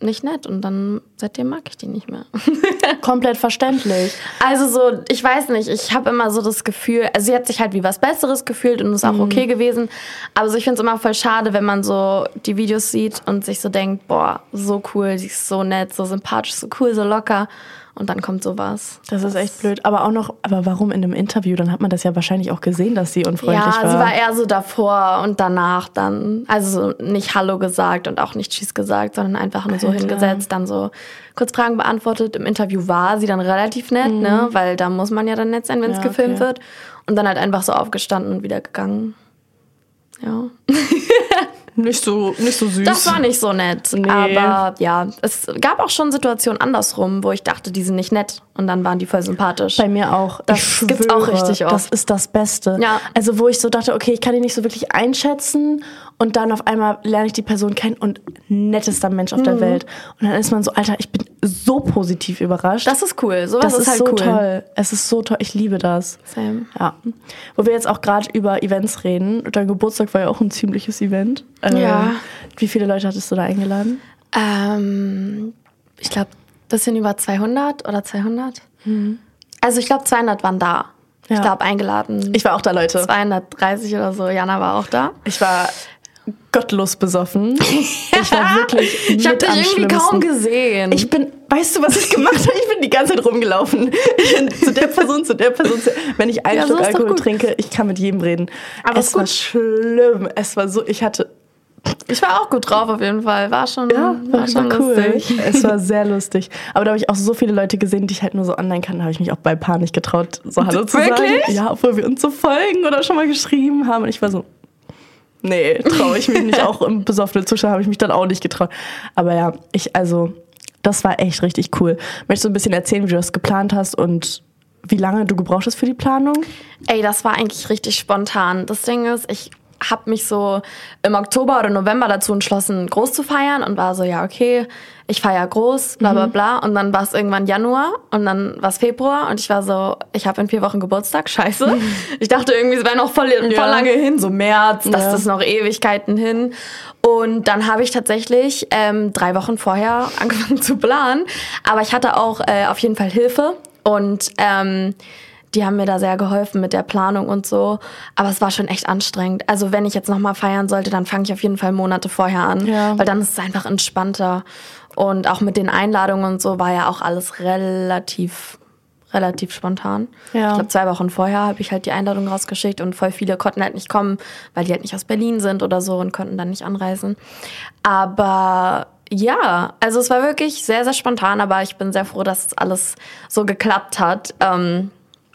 nicht nett und dann seitdem mag ich die nicht mehr. Komplett verständlich. Also so, ich weiß nicht, ich habe immer so das Gefühl, also sie hat sich halt wie was Besseres gefühlt und ist auch okay gewesen. Aber so, ich finde es immer voll schade, wenn man so die Videos sieht und sich so denkt, boah, so cool, sie ist so nett, so sympathisch, so cool, so locker. Und dann kommt sowas. Das ist echt blöd. Aber auch noch, aber warum in einem Interview? Dann hat man das ja wahrscheinlich auch gesehen, dass sie unfreundlich Ja, war. sie war eher so davor und danach dann. Also so nicht Hallo gesagt und auch nicht Tschüss gesagt, sondern einfach nur so Alter. hingesetzt, dann so kurz Fragen beantwortet. Im Interview war sie dann relativ nett, ne? Weil da muss man ja dann nett sein, wenn es Ja, gefilmt okay. wird. Und dann halt einfach so aufgestanden und wieder gegangen. Ja. nicht so, nicht so süß. Das war nicht so nett. Nee. Aber ja, es gab auch schon Situationen andersrum, wo ich dachte, die sind nicht nett. Und dann waren die voll sympathisch. Bei mir auch. Das ich gibt's auch richtig oft. Das ist das Beste. Ja. Also wo ich so dachte, okay, ich kann die nicht so wirklich einschätzen und dann auf einmal lerne ich die Person kennen und nettester Mensch auf Mhm. der Welt. Und dann ist man so, Alter, ich bin so positiv überrascht. das ist cool. Sowas das ist, ist, halt so cool. toll. Es ist so toll. Ich liebe das. Same. Ja. Wo wir jetzt auch gerade über Events reden. Dein Geburtstag war ja auch ein ziemliches Event. Ähm, Ja. Wie viele Leute hattest du da eingeladen? Ähm, ich glaube, bisschen über 200 oder 200. Also ich glaube, 200 waren da. Ich Ja. glaube, eingeladen. Ich war auch da, Leute. 230 oder so. Jana war auch da. Ich war gottlos besoffen. Ich war wirklich Ich habe dich irgendwie kaum gesehen. Ich bin, weißt du, was ich gemacht habe? Ich bin die ganze Zeit rumgelaufen. Ich bin zu der Person, zu der Person. Zu, wenn ich einen Ja, doch Alkohol trinke, ich kann mit jedem reden. Aber es war schlimm. Es war so, ich hatte, Ich war auch gut drauf auf jeden Fall. War schon, ja, war, war schon cool. lustig. Es war sehr lustig. Aber da habe ich auch so viele Leute gesehen, die ich halt nur so online kannte, habe ich mich auch bei Paar nicht getraut, so Hallo zu Wirklich? sagen. Ja, obwohl wir uns so folgen oder schon mal geschrieben haben. Und ich war so, nee, traue ich mich nicht. Auch im besoffenen Zustand habe ich mich dann auch nicht getraut. Aber ja, ich, also, das war echt richtig cool. Möchtest du ein bisschen erzählen, wie du das geplant hast und wie lange du gebraucht hast für die Planung? Ey, das war eigentlich richtig spontan. Das Ding ist, ich habe mich so im Oktober oder November dazu entschlossen, groß zu feiern und war so, ja, okay, ich feiere groß, bla bla bla. Und dann war es irgendwann Januar und dann war es Februar und ich war so, ich habe in vier Wochen Geburtstag, scheiße. Ich dachte irgendwie, es wäre noch voll, voll Ja. lange hin, so März, das Ja. ist noch Ewigkeiten hin. Und dann habe ich tatsächlich ähm, drei Wochen vorher angefangen zu planen. Aber ich hatte auch äh, auf jeden Fall Hilfe und ähm, die haben mir da sehr geholfen mit der Planung und so. Aber es war schon echt anstrengend. Also wenn ich jetzt nochmal feiern sollte, dann fange ich auf jeden Fall Monate vorher an. Ja. Weil dann ist es einfach entspannter. Und auch mit den Einladungen und so war ja auch alles relativ, relativ spontan. Ja. Ich glaube, zwei Wochen vorher habe ich halt die Einladung rausgeschickt und voll viele konnten halt nicht kommen, weil die halt nicht aus Berlin sind oder so und konnten dann nicht anreisen. Aber ja, also es war wirklich sehr, sehr spontan, aber ich bin sehr froh, dass alles so geklappt hat. Ähm,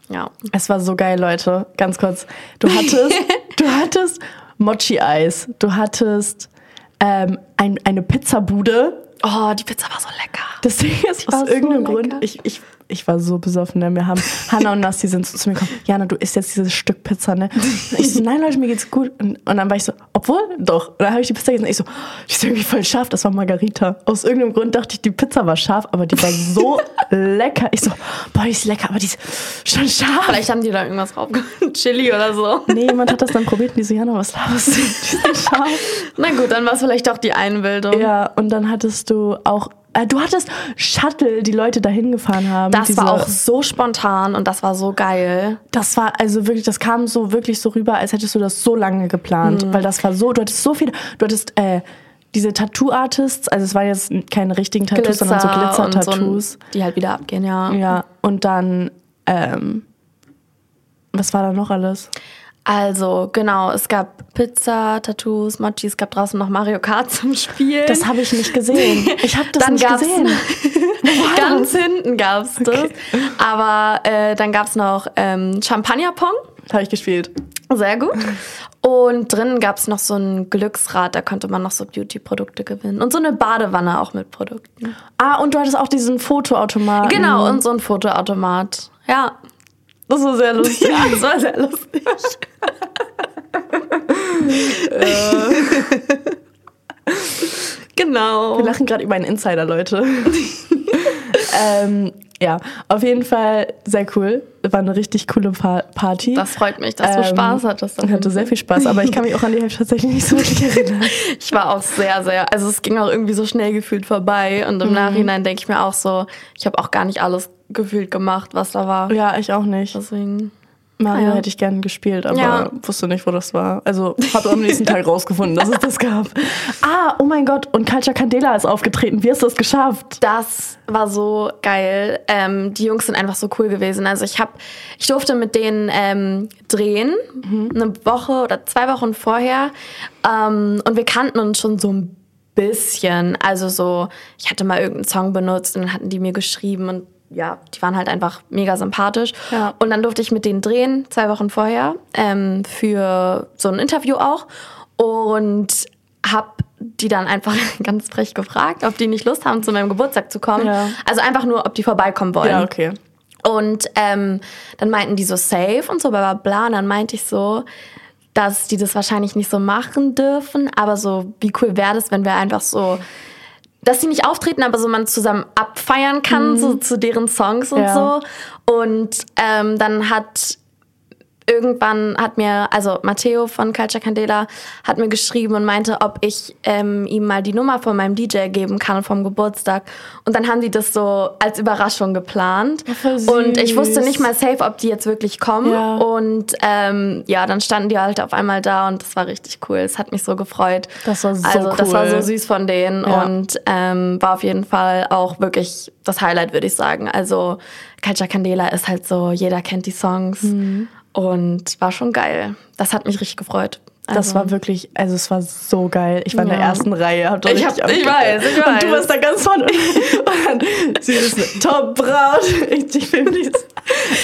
ja. Es war so geil, Leute. Ganz kurz. Du hattest, du hattest Mochi-Eis. Du hattest ähm, ein, eine Pizzabude. Oh, die Pizza war so lecker. Das Ding ist, aus so irgendeinem lecker. Grund, ich, ich, ich war so besoffen, ne? Wir haben, Hannah und Nasti sind zu, mir gekommen, Jana, du isst jetzt dieses Stück Pizza, ne? Und ich so, nein, Leute, mir geht's gut. Und, und dann war ich so, obwohl, doch. Und dann habe ich die Pizza gegessen und ich so, die ist irgendwie voll scharf, das war Margarita. Aus irgendeinem Grund dachte ich, die Pizza war scharf, aber die war so lecker. Ich so, boah, die ist lecker, aber die ist schon scharf. Vielleicht haben die da irgendwas draufgemacht. Chili oder so. Nee, jemand hat das dann probiert und die so, Jana, was laberst du? Die ist scharf. Na gut, dann war es vielleicht doch die Einbildung. Ja, und dann hattest du auch, du hattest Shuttle, die Leute dahin gefahren haben. Das Diese- war auch so spontan und das war so geil. Das war also wirklich, das kam so wirklich so rüber, als hättest du das so lange geplant. Weil das war so, du hattest so viele, du hattest äh, diese Tattoo-Artists, also es waren jetzt keine richtigen Tattoos, sondern so Glitzer-Tattoos. So, die halt wieder abgehen, ja. ja, und dann, ähm, was war da noch alles? Also, genau, es gab Pizza, Tattoos, Mochi, es gab draußen noch Mario Kart zum Spielen. Das habe ich nicht gesehen. Ich habe das Dann nicht gesehen. Ganz hinten gab es das. Aber äh, dann gab es noch ähm, Champagner-Pong. Habe ich gespielt. Sehr gut. Und drinnen gab es noch so ein Glücksrad, da konnte man noch so Beauty-Produkte gewinnen. Und so eine Badewanne auch mit Produkten. Ah, und du hattest auch diesen Fotoautomaten. Genau, und so ein Fotoautomat. Ja. Das war sehr lustig. Ja, das war sehr lustig. genau. Wir lachen gerade über einen Insider, Leute. ähm, ja, auf jeden Fall sehr cool. War eine richtig coole Pa- Party. Das freut mich, dass du Ähm, Spaß hattest. Ich hatte sehr viel Spaß, aber ich kann mich auch an die Hälfte tatsächlich nicht so wirklich erinnern. Ich war auch sehr, sehr, also es ging auch irgendwie so schnell gefühlt vorbei. Und im Mhm. Nachhinein denke ich mir auch so, ich habe auch gar nicht alles gefühlt gemacht, was da war. Ja, ich auch nicht. Deswegen. Mario ja. hätte ich gerne gespielt, aber Ja. wusste nicht, wo das war. Also habe am nächsten Tag rausgefunden, dass es das gab. Ah, oh mein Gott, und Culture Candela ist aufgetreten. Wie hast du das geschafft? Das war so geil. Ähm, die Jungs sind einfach so cool gewesen. Also ich habe, ich durfte mit denen ähm, drehen, eine Woche oder zwei Wochen vorher. Ähm, und wir kannten uns schon so ein bisschen. Also so, ich hatte mal irgendeinen Song benutzt und dann hatten die mir geschrieben und ja, die waren halt einfach mega sympathisch. Ja. Und dann durfte ich mit denen drehen, zwei Wochen vorher, ähm, für so ein Interview auch. Und hab die dann einfach ganz frech gefragt, ob die nicht Lust haben, zu meinem Geburtstag zu kommen. Ja. Also einfach nur, ob die vorbeikommen wollen. Ja, okay. Und ähm, dann meinten die so safe und so, bla bla bla. Und dann meinte ich so, dass die das wahrscheinlich nicht so machen dürfen, aber so, wie cool wäre das, wenn wir einfach so, dass sie nicht auftreten, aber so man zusammen abfeiern kann, so zu deren Songs und Ja. so. Und ähm, dann hat irgendwann hat mir, also Matteo von Culture Candela hat mir geschrieben und meinte, ob ich ähm, ihm mal die Nummer von meinem DJ geben kann vom Geburtstag. Und dann haben die das so als Überraschung geplant. und ich wusste nicht mal safe, ob die jetzt wirklich kommen. Ja. Und ähm, ja, dann standen die halt auf einmal da und das war richtig cool. Es hat mich so gefreut. Das war so Also das war cool. so süß von denen Ja. und ähm, war auf jeden Fall auch wirklich das Highlight, würde ich sagen. Also Culture Candela ist halt so, jeder kennt die Songs Mhm. Und war schon geil. Das hat mich richtig gefreut. Das Also, war wirklich, also es war so geil. Ich war in der Ja. ersten Reihe. Hab da Ich hab- ich weiß, ich Und du weiß. warst da ganz vorne. Und sie ist eine Top-Braut. Ich, ich film dies.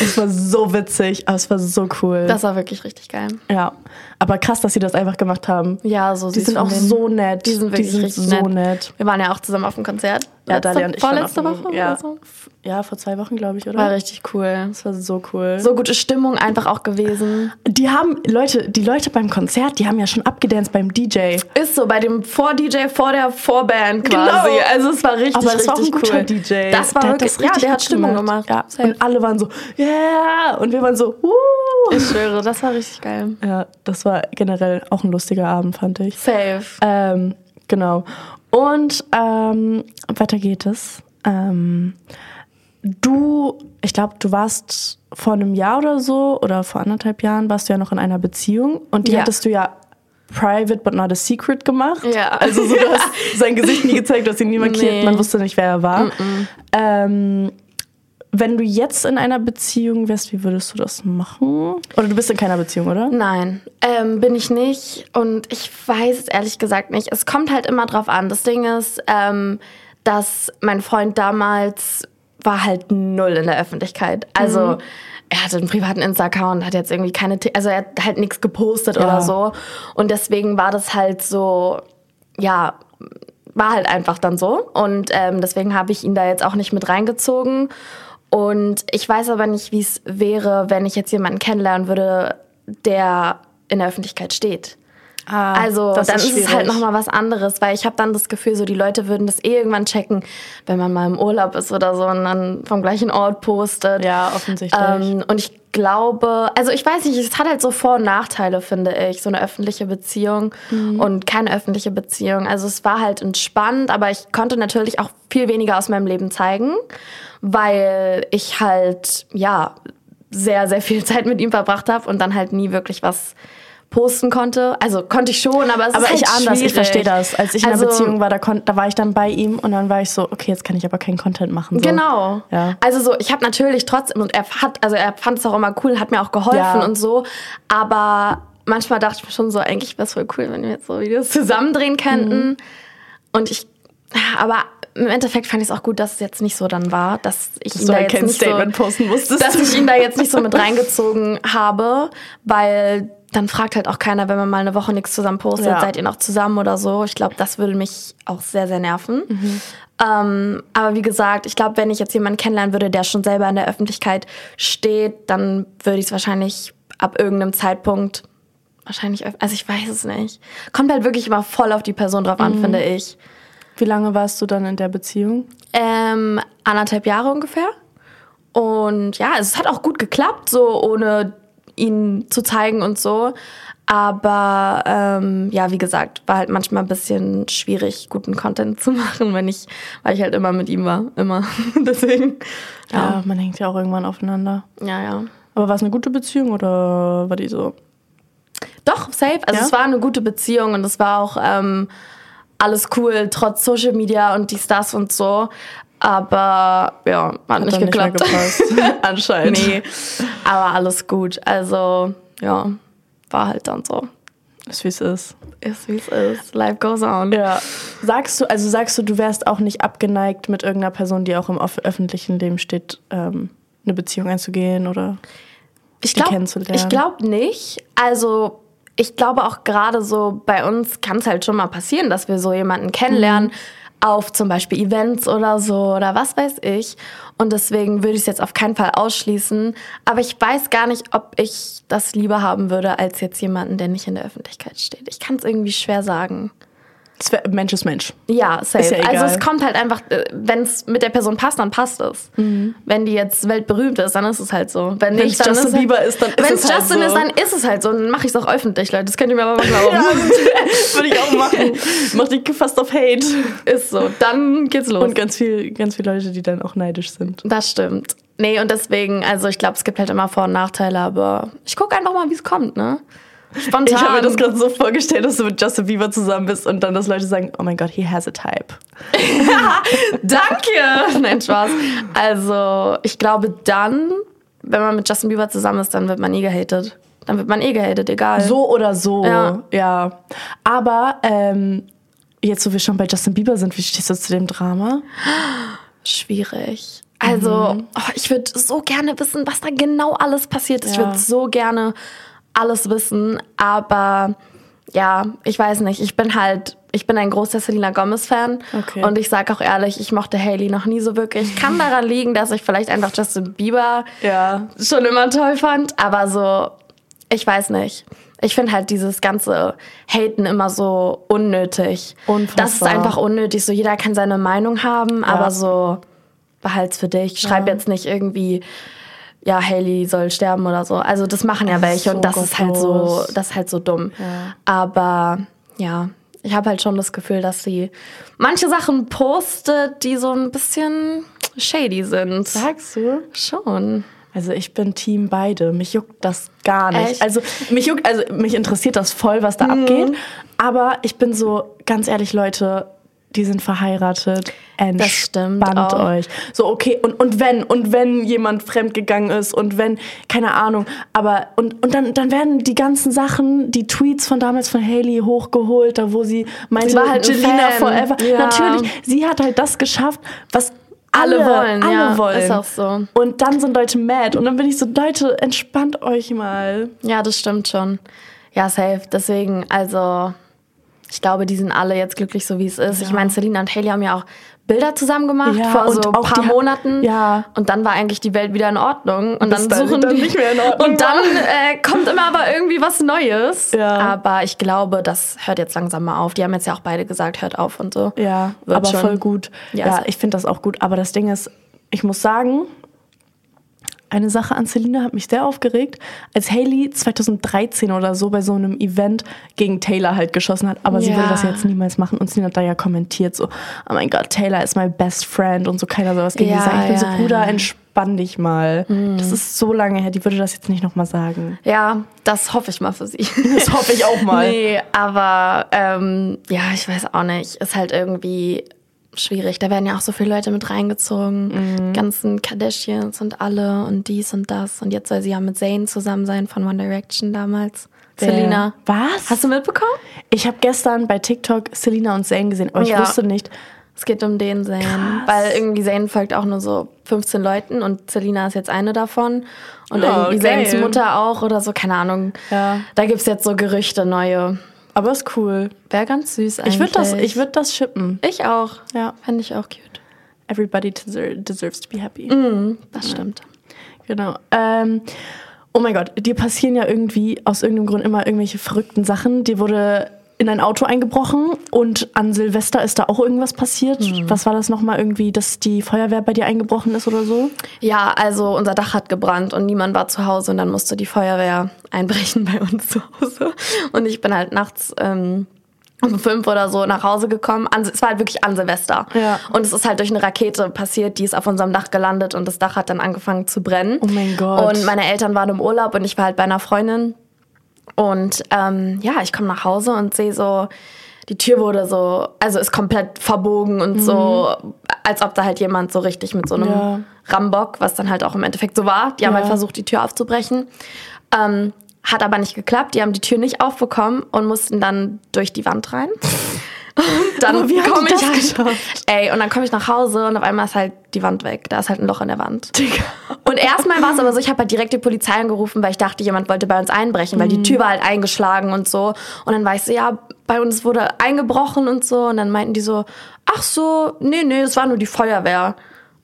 Es war so witzig, aber es war so cool. das war wirklich richtig geil. ja, aber krass, dass sie das einfach gemacht haben. Ja, so Die sind auch denen. so nett. Die sind wirklich richtig so nett. nett. Wir waren ja auch zusammen auf dem Konzert. Ja, Letzte- Dalia und ich Vorletzte Woche ja, oder so. f- ja, vor zwei Wochen, glaube ich, oder? War richtig cool. das war so cool. So gute Stimmung einfach auch gewesen. Die haben, Leute, die Leute beim Konzert, die haben ja schon abgedanced beim DJ. Ist so, bei dem Vor-DJ vor der Vorband Genau. quasi. Also es war richtig, Aber das war auch ein richtig guter cool. DJ. Das war Der wirklich, das ja, richtig der hat Stimmung gemacht. Ja. Safe. Und alle waren so, yeah! Und wir waren so, uh! Ich schwöre, das war richtig geil. Ja, das war generell auch ein lustiger Abend, fand ich. Safe. Ähm, genau. Und ähm, weiter geht es. Ähm, du, ich glaube, du warst vor einem Jahr oder so oder vor anderthalb Jahren warst du ja noch in einer Beziehung und die Ja. hattest du ja private but not a secret gemacht. Ja. Also so, du hast sein Gesicht nie gezeigt, du hast ihn nie markiert, Nee. man wusste nicht, wer er war. Ähm, wenn du jetzt in einer Beziehung wärst, wie würdest du das machen? Oder du bist in keiner Beziehung, oder? Nein, ähm, bin ich nicht. Und ich weiß es ehrlich gesagt nicht. Es kommt halt immer drauf an. Das Ding ist, ähm, dass mein Freund damals war halt null in der Öffentlichkeit. Also er hatte einen privaten Insta-Account, hat jetzt irgendwie keine, also er hat halt nichts gepostet Ja. oder so. Und deswegen war das halt so, ja, war halt einfach dann so. Und ähm, deswegen habe ich ihn da jetzt auch nicht mit reingezogen. Und ich weiß aber nicht, wie es wäre, wenn ich jetzt jemanden kennenlernen würde, der in der Öffentlichkeit steht. Ah, Also das dann ist, es schwierig. halt nochmal was anderes, weil ich habe dann das Gefühl, so die Leute würden das eh irgendwann checken, wenn man mal im Urlaub ist oder so und dann vom gleichen Ort postet. Ja, offensichtlich. Ähm, und ich glaube, also ich weiß nicht, es hat halt so Vor- und Nachteile, finde ich, so eine öffentliche Beziehung Mhm. und keine öffentliche Beziehung. Also es war halt entspannt, aber ich konnte natürlich auch viel weniger aus meinem Leben zeigen, weil ich halt, ja, sehr, sehr viel Zeit mit ihm verbracht habe und dann halt nie wirklich was posten konnte. Also konnte ich schon, aber es aber ist halt ich ahne das, ich verstehe das. Als ich in Also- einer Beziehung war, da, da war ich dann bei ihm und dann war ich so, okay, jetzt kann ich aber keinen Content machen. So. Genau. Ja. Also so, ich habe natürlich trotzdem und er hat, also er fand es auch immer cool, hat mir auch geholfen Ja. und so. Aber manchmal dachte ich mir schon so, eigentlich wäre es voll cool, wenn wir jetzt so Videos zusammendrehen könnten. Mhm. Und ich, aber im Endeffekt fand ich es auch gut, dass es jetzt nicht so dann war, dass ich Dass ihn da jetzt kein nicht Statement so, posten musstest. dass ich ihn da jetzt nicht so mit reingezogen habe, weil dann fragt halt auch keiner, wenn man mal eine Woche nichts zusammen postet, Ja. seid ihr noch zusammen oder so. Ich glaube, das würde mich auch sehr, sehr nerven. Mhm. Ähm, aber wie gesagt, ich glaube, wenn ich jetzt jemanden kennenlernen würde, der schon selber in der Öffentlichkeit steht, dann würde ich es wahrscheinlich ab irgendeinem Zeitpunkt wahrscheinlich, also ich weiß es nicht. Kommt halt wirklich immer voll auf die Person drauf Mhm. an, finde ich. Wie lange warst du dann in der Beziehung? Ähm, anderthalb Jahre ungefähr. Und ja, es hat auch gut geklappt, so ohne ihn zu zeigen und so. Aber ähm, ja, wie gesagt, war halt manchmal ein bisschen schwierig, guten Content zu machen, wenn ich, weil ich halt immer mit ihm war. Immer. Deswegen. Ja. Ja. man hängt ja auch irgendwann aufeinander. Ja, ja. Aber war es eine gute Beziehung oder war die so? Doch, safe. Also Ja? es war eine gute Beziehung und es war auch ähm, alles cool, trotz Social Media und dies, das und so. Aber ja, hat, nicht dann geklappt. Nicht. Anscheinend. nee, aber alles gut. Also, ja, war halt dann so. Ist wie es ist. Ist wie es ist. Life goes on. Ja. Sagst du, also sagst du, du wärst auch nicht abgeneigt mit irgendeiner Person, die auch im öffentlichen Leben steht, ähm, eine Beziehung einzugehen oder? Ich die glaube kennenzulernen. ich glaub nicht. Also, ich glaube auch gerade so bei uns kann es halt schon mal passieren, dass wir so jemanden kennenlernen. Mhm. Auf zum Beispiel Events oder so oder was weiß ich. Und deswegen würde ich es jetzt auf keinen Fall ausschließen. Aber ich weiß gar nicht, ob ich das lieber haben würde, als jetzt jemanden, der nicht in der Öffentlichkeit steht. Ich kann es irgendwie schwer sagen. Es Mensch ist Mensch. Ja, safe. Ja also es kommt halt einfach, wenn es mit der Person passt, dann passt es. Wenn die jetzt weltberühmt ist, dann ist es halt so. Wenn dann Justin ist es Bieber ist, dann ist Wenn es es halt Justin so. ist, dann ist es halt so. Dann mache ich es auch öffentlich, Leute. Das könnt ihr mir aber mal glauben. Ja, würde ich auch machen. Mach dich gefasst auf Hate. Ist so. Dann geht's los. Und ganz viel, ganz viele Leute, die dann auch neidisch sind. Das stimmt. Nee, und deswegen, also ich glaube, es gibt halt immer Vor- und Nachteile, aber ich gucke einfach mal, wie es kommt, ne? Spontan. Ich habe mir das gerade so vorgestellt, dass du mit Justin Bieber zusammen bist und dann, dass Leute sagen, oh mein Gott, he has a type. Danke! Nein, Spaß. Also, ich glaube dann, wenn man mit Justin Bieber zusammen ist, dann wird man eh gehatet. Dann wird man eh gehatet, egal. So oder so, Ja. ja. Aber ähm, jetzt, wo wir schon bei Justin Bieber sind, wie stehst du zu dem Drama? schwierig. Also, Mhm. oh, ich würde so gerne wissen, was da genau alles passiert ist. Ich Ja. würde so gerne alles wissen, aber ja, ich weiß nicht. Ich bin halt, ich bin ein großer Selena Gomez-Fan Okay. und ich sage auch ehrlich, ich mochte Hailey noch nie so wirklich. Kann daran liegen, dass ich vielleicht einfach Justin Bieber Ja. schon immer toll fand, aber so, ich weiß nicht. Ich finde halt dieses ganze Haten immer so unnötig. Unfassbar. Das ist einfach unnötig. So jeder kann seine Meinung haben, aber so behalt's für dich. Schreib jetzt nicht irgendwie, ja, Haley soll sterben oder so. Also das machen ja welche so und das ist halt so, das ist halt so dumm. Ja. Aber ja, ich habe halt schon das Gefühl, dass sie manche Sachen postet, die so ein bisschen shady sind. Sagst du? Schon. Also ich bin Team beide. Mich juckt das gar nicht. Echt? Also mich juckt, also mich interessiert das voll, was da abgeht. Aber ich bin so, ganz ehrlich, Leute, die sind verheiratet. Entspannt Das stimmt auch. euch. So, okay, und, und wenn, und wenn jemand fremdgegangen ist und wenn, keine Ahnung, aber und, und dann, dann werden die ganzen Sachen, die Tweets von damals von Haley hochgeholt, da wo sie meinte, Sie war halt Jelena forever. Ja. Natürlich, sie hat halt das geschafft, was alle, Alle wollen, alle ja, wollen. ist auch so. Und dann sind Leute mad. Und dann bin ich so, Leute, entspannt euch mal. Ja, das stimmt schon. Ja, safe. Deswegen, also, ich glaube, die sind alle jetzt glücklich, so wie es ist. Ich meine, Selina und Haley haben ja auch Bilder zusammen gemacht Ja, vor so ein paar Monaten. ja. Und dann war eigentlich die Welt wieder in Ordnung. Und Bis dann suchen dann die. nicht mehr in Ordnung Und dann äh, kommt immer aber irgendwie was Neues. Ja. Aber ich glaube, das hört jetzt langsam mal auf. Die haben jetzt ja auch beide gesagt, hört auf und so. Ja, Wird aber schon. voll gut. Ja, Ja, ich finde das auch gut. Aber das Ding ist, ich muss sagen, eine Sache an Selina hat mich sehr aufgeregt, als Haley 2013 oder so bei so einem Event gegen Taylor halt geschossen hat. Aber sie Ja. würde das jetzt niemals machen. Und Selina hat da ja kommentiert so, oh mein Gott, Taylor ist my best friend und so keiner soll was gegen Ja, die sagen. Ich bin so, ja, Bruder, ja. Mhm. entspann dich mal. Das ist so lange her, die würde das jetzt nicht nochmal sagen. Ja, das hoffe ich mal für sie. Das hoffe ich auch mal. Nee, aber ähm, ja, ich weiß auch nicht. Ist halt irgendwie schwierig. Da werden ja auch so viele Leute mit reingezogen. Mhm. Die ganzen Kardashians und alle und dies und das. Und jetzt soll sie ja mit Zayn zusammen sein von One Direction damals. Selina. Was? Hast du mitbekommen? Ich habe gestern bei TikTok Selina und Zayn gesehen, aber ich Ja. wusste nicht. Es geht um den Zayn. Krass. Weil irgendwie Zayn folgt auch nur so 15 Leuten und Selina ist jetzt eine davon. Und Ja, irgendwie geil. Zayns Mutter auch oder so, keine Ahnung. Ja. Da gibt es jetzt so Gerüchte, neue. Aber ist cool. Wäre ganz süß eigentlich. Ich würde das, ich würd das shippen. Ich auch. Ja. Fände ich auch cute. Everybody deser deserves to be happy. Das stimmt. Genau. Ähm, oh mein Gott, dir passieren ja irgendwie aus irgendeinem Grund immer irgendwelche verrückten Sachen. Dir wurde in ein Auto eingebrochen und an Silvester ist da auch irgendwas passiert. Was war das nochmal irgendwie, dass die Feuerwehr bei dir eingebrochen ist oder so? Ja, also unser Dach hat gebrannt und niemand war zu Hause und dann musste die Feuerwehr einbrechen bei uns zu Hause. Und ich bin halt nachts ähm, um fünf oder so nach Hause gekommen. An, es war halt wirklich an Silvester. Ja. Und es ist halt durch eine Rakete passiert, die ist auf unserem Dach gelandet und das Dach hat dann angefangen zu brennen. Oh mein Gott. Und meine Eltern waren im Urlaub und ich war halt bei einer Freundin. Und ähm, ja, ich komme nach Hause und sehe so, die Tür wurde so, also ist komplett verbogen und so, als ob da halt jemand so richtig mit so einem Mhm. Ja. Rambock, was dann halt auch im Endeffekt so war, die haben Ja. halt versucht, die Tür aufzubrechen. Ähm, hat aber nicht geklappt, die haben die Tür nicht aufbekommen und mussten dann durch die Wand rein. Und dann Aber wie haben komm die ich das halt, geschafft? Ey, und dann komme ich nach Hause und auf einmal ist halt die Wand weg. Da ist halt ein Loch in der Wand. Digga. Und erstmal war es aber so, ich habe halt direkt die Polizei angerufen, weil ich dachte, jemand wollte bei uns einbrechen, weil die Tür war halt eingeschlagen und so. Und dann war ich so, ja, bei uns wurde eingebrochen und so. Und dann meinten die so, ach so, nee, nee, es war nur die Feuerwehr.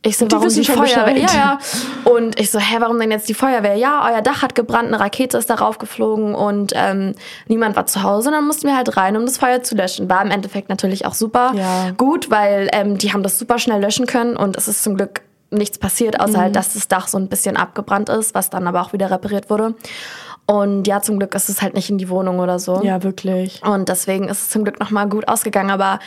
Ich so, Die warum die Feuerwehr? Ja, ja. Und ich so, hä, warum denn jetzt die Feuerwehr? Ja, euer Dach hat gebrannt, eine Rakete ist darauf geflogen und ähm, niemand war zu Hause. Und dann mussten wir halt rein, um das Feuer zu löschen. War im Endeffekt natürlich auch super Ja. gut, weil ähm, die haben das super schnell löschen können und es ist zum Glück nichts passiert, außer Mhm. halt, dass das Dach so ein bisschen abgebrannt ist, was dann aber auch wieder repariert wurde. Und ja, zum Glück ist es halt nicht in die Wohnung oder so. Ja, wirklich. Und deswegen ist es zum Glück nochmal gut ausgegangen. Aber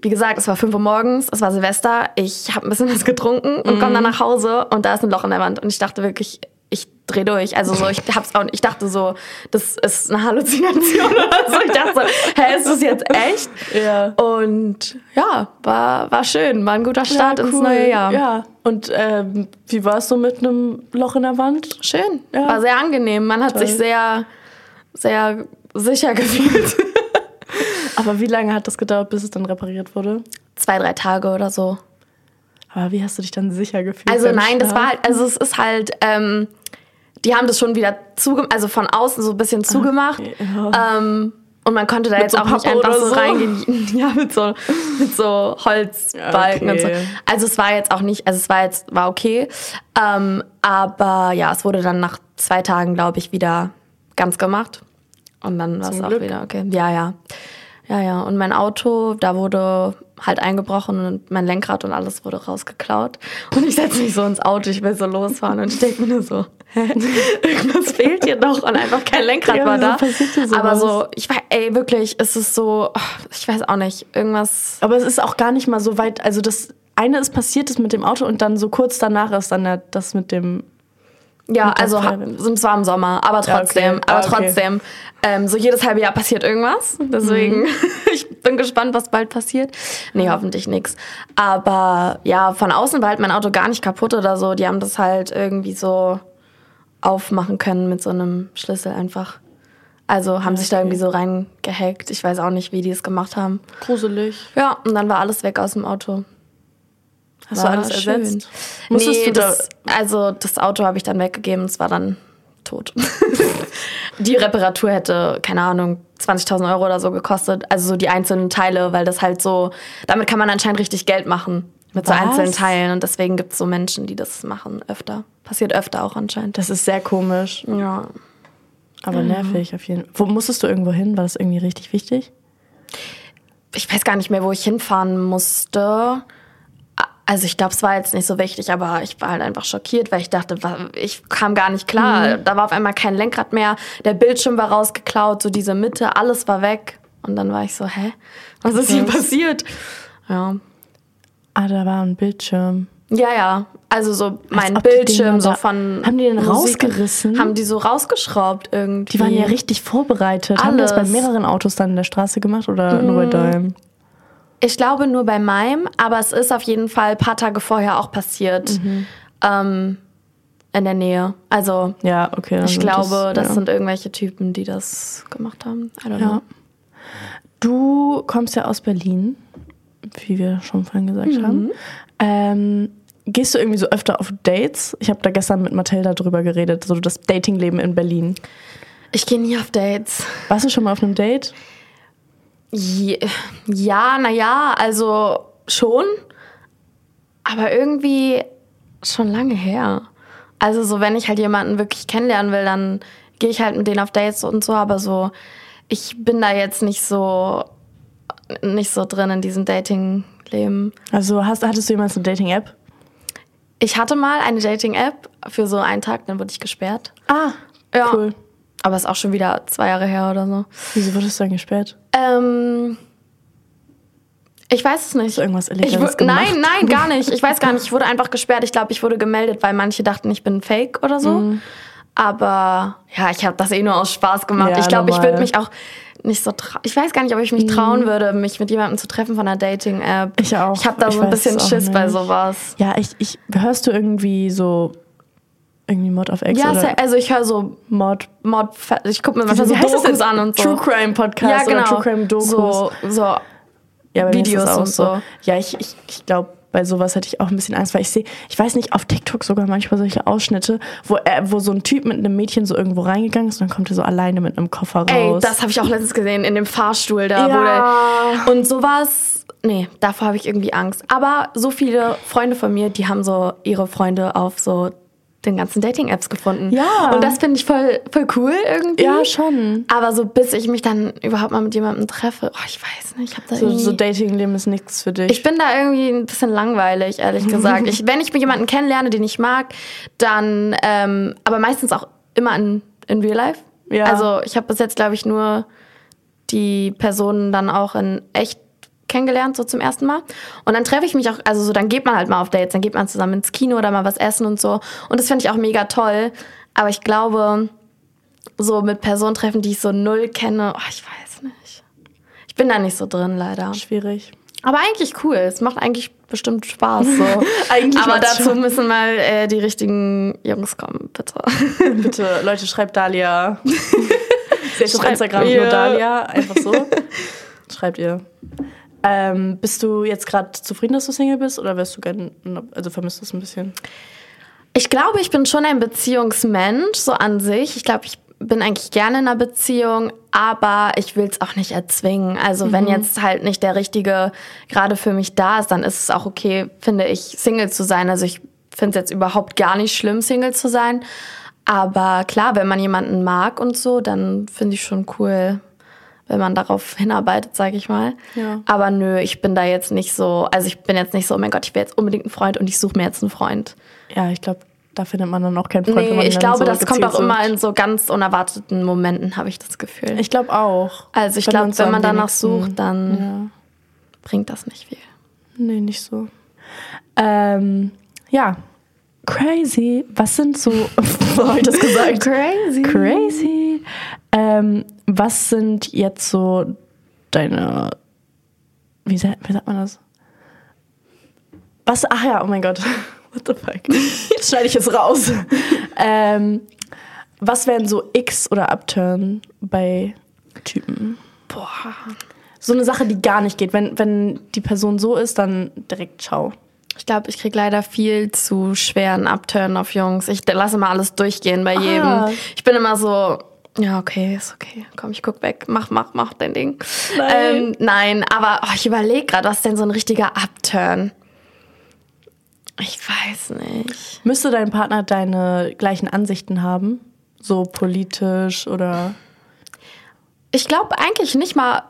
wie gesagt, es war 5 Uhr morgens, es war Silvester. Ich habe ein bisschen was getrunken und komme dann nach Hause und da ist ein Loch in der Wand. Und ich dachte wirklich, ich drehe durch. Also so, ich hab's auch, ich dachte so, das ist eine Halluzination oder so. Ich dachte so, hä, ist das jetzt echt? Ja. Und ja, war, war schön, war ein guter Start ja, ins neue Jahr. Ja. Und ähm, wie war es so mit einem Loch in der Wand? Schön, Ja. war sehr angenehm. Man hat Toll. sich sehr, sehr sicher gefühlt. Aber wie lange hat das gedauert, bis es dann repariert wurde? Zwei, drei Tage oder so. Aber wie hast du dich dann sicher gefühlt? Also nein, das Start? war halt, also es ist halt, ähm, die haben das schon wieder zugemacht, also von außen so ein bisschen zugemacht. ja. Ähm, und man konnte da jetzt so auch nicht Pappe einfach oder so, so? reingehen. Ja, mit so, mit so Holzbalken und so. Okay. Also es war jetzt auch nicht, also es war jetzt, war okay. Ähm, aber ja, es wurde dann nach zwei Tagen, glaube ich, wieder ganz gemacht. Und dann war es auch Glück. wieder okay. Ja, ja. Ja, ja. Und mein Auto, da wurde halt eingebrochen und mein Lenkrad und alles wurde rausgeklaut. Und ich setze mich so ins Auto, ich will so losfahren und ich denke mir nur so, hä, irgendwas fehlt hier noch und einfach kein Lenkrad Ja, war da. dir? Aber so, ich weiß, ey, wirklich, es ist so, ich weiß auch nicht, irgendwas. Aber es ist auch gar nicht mal so weit. Also das eine ist passiert, das mit dem Auto und dann so kurz danach ist dann das mit dem. Ja, Mit also es war im Sommer, aber Ja, trotzdem, okay. aber Ah, okay. trotzdem. Ähm, so jedes halbe Jahr passiert irgendwas. Deswegen, Mhm. ich bin gespannt, was bald passiert. Nee, hoffentlich nichts. Aber ja, von außen war halt mein Auto gar nicht kaputt oder so. Die haben das halt irgendwie so aufmachen können mit so einem Schlüssel einfach. Also haben sich da okay. irgendwie so reingehackt. Ich weiß auch nicht, wie die es gemacht haben. Gruselig. Ja, und dann war alles weg aus dem Auto. Hast War du alles schön. ersetzt? Musstest nee, du da- das, also das Auto habe ich dann weggegeben, es war dann tot. die Reparatur hätte, keine Ahnung, 20.000 Euro oder so gekostet. Also so die einzelnen Teile, weil das halt so, damit kann man anscheinend richtig Geld machen. Mit so Was? einzelnen Teilen. Und deswegen gibt es so Menschen, die das machen öfter. Passiert öfter auch anscheinend. Das ist sehr komisch, Ja. aber nervig auf jeden Fall. Wo musstest du irgendwo hin? War das irgendwie richtig wichtig? Ich weiß gar nicht mehr, wo ich hinfahren musste. Also ich glaube, es war jetzt nicht so wichtig, aber ich war halt einfach schockiert, weil ich dachte, ich kam gar nicht klar. Da war auf einmal kein Lenkrad mehr, der Bildschirm war rausgeklaut, so diese Mitte, alles war weg. Und dann war ich so, hä? Was ist hier Was? passiert? Ja. Ah, da war ein Bildschirm. Ja, ja. Also so mein die Bildschirm so von. Haben die den Musik- rausgerissen? Haben die so rausgeschraubt irgendwie. Die waren ja richtig vorbereitet. Haben die das bei Alles. Mhm. mehreren Autos dann in der Straße gemacht oder nur bei deinem? Ich glaube nur bei meinem, aber es ist auf jeden Fall ein paar Tage vorher auch passiert. Mhm. Ähm, in der Nähe. Also Ja, okay. ich glaube, das, ja. sind irgendwelche Typen, die das gemacht haben. I don't Ja. know. Du kommst ja aus Berlin, wie wir schon vorhin gesagt Mhm. haben. Ähm, gehst du irgendwie so öfter auf Dates? Ich habe da gestern mit Mathilda drüber geredet, so das Datingleben in Berlin. Ich gehe nie auf Dates. Warst du schon mal auf einem Date? Ja, naja, also schon. Aber irgendwie schon lange her. Also so, wenn ich halt jemanden wirklich kennenlernen will, dann gehe ich halt mit denen auf Dates und so. Aber so, ich bin da jetzt nicht so, nicht so drin in diesem Dating-Leben. Also hast, hattest du jemals eine Dating-App? Ich hatte mal eine Dating-App für so einen Tag, dann wurde ich gesperrt. Ah, Ja. cool. Aber ist auch schon wieder zwei Jahre her oder so. Wieso wurdest du dann gesperrt? Ähm, ich weiß es nicht. irgendwas Illegales gemacht? Nein, nein, gar nicht. Ich weiß gar nicht. Ich wurde einfach gesperrt. Ich glaube, ich wurde gemeldet, weil manche dachten, ich bin fake oder so. Mhm. Aber ja, ich habe das eh nur aus Spaß gemacht. Ja, ich glaube, ich würde mich auch nicht so tra Ich weiß gar nicht, ob ich mich trauen würde, mich mit jemandem zu treffen von einer Dating-App. Ich auch. Ich habe da Ich so ein bisschen es Schiss bei sowas. Ja, ich, ich hörst du irgendwie so irgendwie Mod auf Ex Ja, oder also ich höre so Mod Mod, ich gucke mir manchmal so Dokus an und so. True Crime Podcast ja, genau. oder True Crime Dokus. So, so ja, Videos auch und so. Ja, ich, ich, ich glaube, bei sowas hätte ich auch ein bisschen Angst, weil ich sehe, ich weiß nicht, auf TikTok sogar manchmal solche Ausschnitte, wo, er, wo so ein Typ mit einem Mädchen so irgendwo reingegangen ist und dann kommt er so alleine mit einem Koffer raus. Ey, das habe ich auch letztens gesehen in dem Fahrstuhl da. Ja. Der, und sowas, nee, davor habe ich irgendwie Angst. Aber so viele Freunde von mir, die haben so ihre Freunde auf so den ganzen Dating-Apps gefunden. Ja. Und das finde ich voll, voll cool irgendwie. Ja, schon. Aber so bis ich mich dann überhaupt mal mit jemandem treffe, oh, ich weiß nicht, ich habe da So, irgendwie... so Dating-Leben ist nichts für dich. Ich bin da irgendwie ein bisschen langweilig, ehrlich gesagt. Ich, wenn ich mir jemanden kennenlerne, den ich mag, dann, ähm, aber meistens auch immer in, in Real Life. Ja. Also ich habe bis jetzt, glaube ich, nur die Personen dann auch in echt kennengelernt, so zum ersten Mal. Und dann treffe ich mich auch, also so, dann geht man halt mal auf Dates, dann geht man zusammen ins Kino oder mal was essen und so. Und das finde ich auch mega toll. Aber ich glaube, so mit Personen treffen, die ich so null kenne, oh, ich weiß nicht. Ich bin da nicht so drin, leider. Schwierig. Aber eigentlich cool. Es macht eigentlich bestimmt Spaß. So. Eigentlich Aber dazu Spaß. müssen mal äh, die richtigen Jungs kommen, bitte. Bitte, Leute, schreibt Dalia. Sie heißt auf Instagram ihr. nur Dalia, einfach so. Schreibt ihr. Ähm, bist du jetzt gerade zufrieden, dass du Single bist oder wärst du gerne, also vermisst du es ein bisschen? Ich glaube, ich bin schon ein Beziehungsmensch, so an sich. Ich glaube, ich bin eigentlich gerne in einer Beziehung, aber ich will es auch nicht erzwingen. Also wenn jetzt halt nicht der Richtige gerade für mich da ist, dann ist es auch okay, finde ich, Single zu sein. Also ich finde es jetzt überhaupt gar nicht schlimm, Single zu sein. Aber klar, wenn man jemanden mag und so, dann finde ich schon cool, wenn man darauf hinarbeitet, sage ich mal. Ja. Aber nö, ich bin da jetzt nicht so, also ich bin jetzt nicht so, oh mein Gott, ich will jetzt unbedingt einen Freund und ich suche mir jetzt einen Freund. Ja, ich glaube, da findet man dann auch keinen Freund. wenn Nee, ich glaube, so das kommt auch immer in so ganz unerwarteten Momenten, habe ich das Gefühl. Ich glaube auch. also ich glaube, wenn man danach sucht, dann Ja. bringt das nicht viel. Nee, nicht so. Ähm, ja. Crazy. Was sind so. Wo habe ich das gesagt? Crazy. Crazy. Ähm, was sind jetzt so deine. Wie, sa- wie sagt man das? Was? Ach ja, oh mein Gott. What the fuck? Jetzt schneide ich es raus. ähm, was wären so X oder Upturn bei Typen? Boah. So eine Sache, die gar nicht geht. Wenn, wenn die Person so ist, dann direkt ciao. Ich glaube, ich krieg leider viel zu schweren Upturn auf Jungs. Ich lasse immer alles durchgehen bei jedem. Ah. Ich bin immer so, ja, okay, ist okay. Komm, ich guck weg. Mach, mach, mach dein Ding. Nein. Ähm, nein, aber oh, ich überlege gerade, was ist denn so ein richtiger Upturn? Ich weiß nicht. Müsste dein Partner deine gleichen Ansichten haben? So politisch oder. Ich glaube eigentlich nicht mal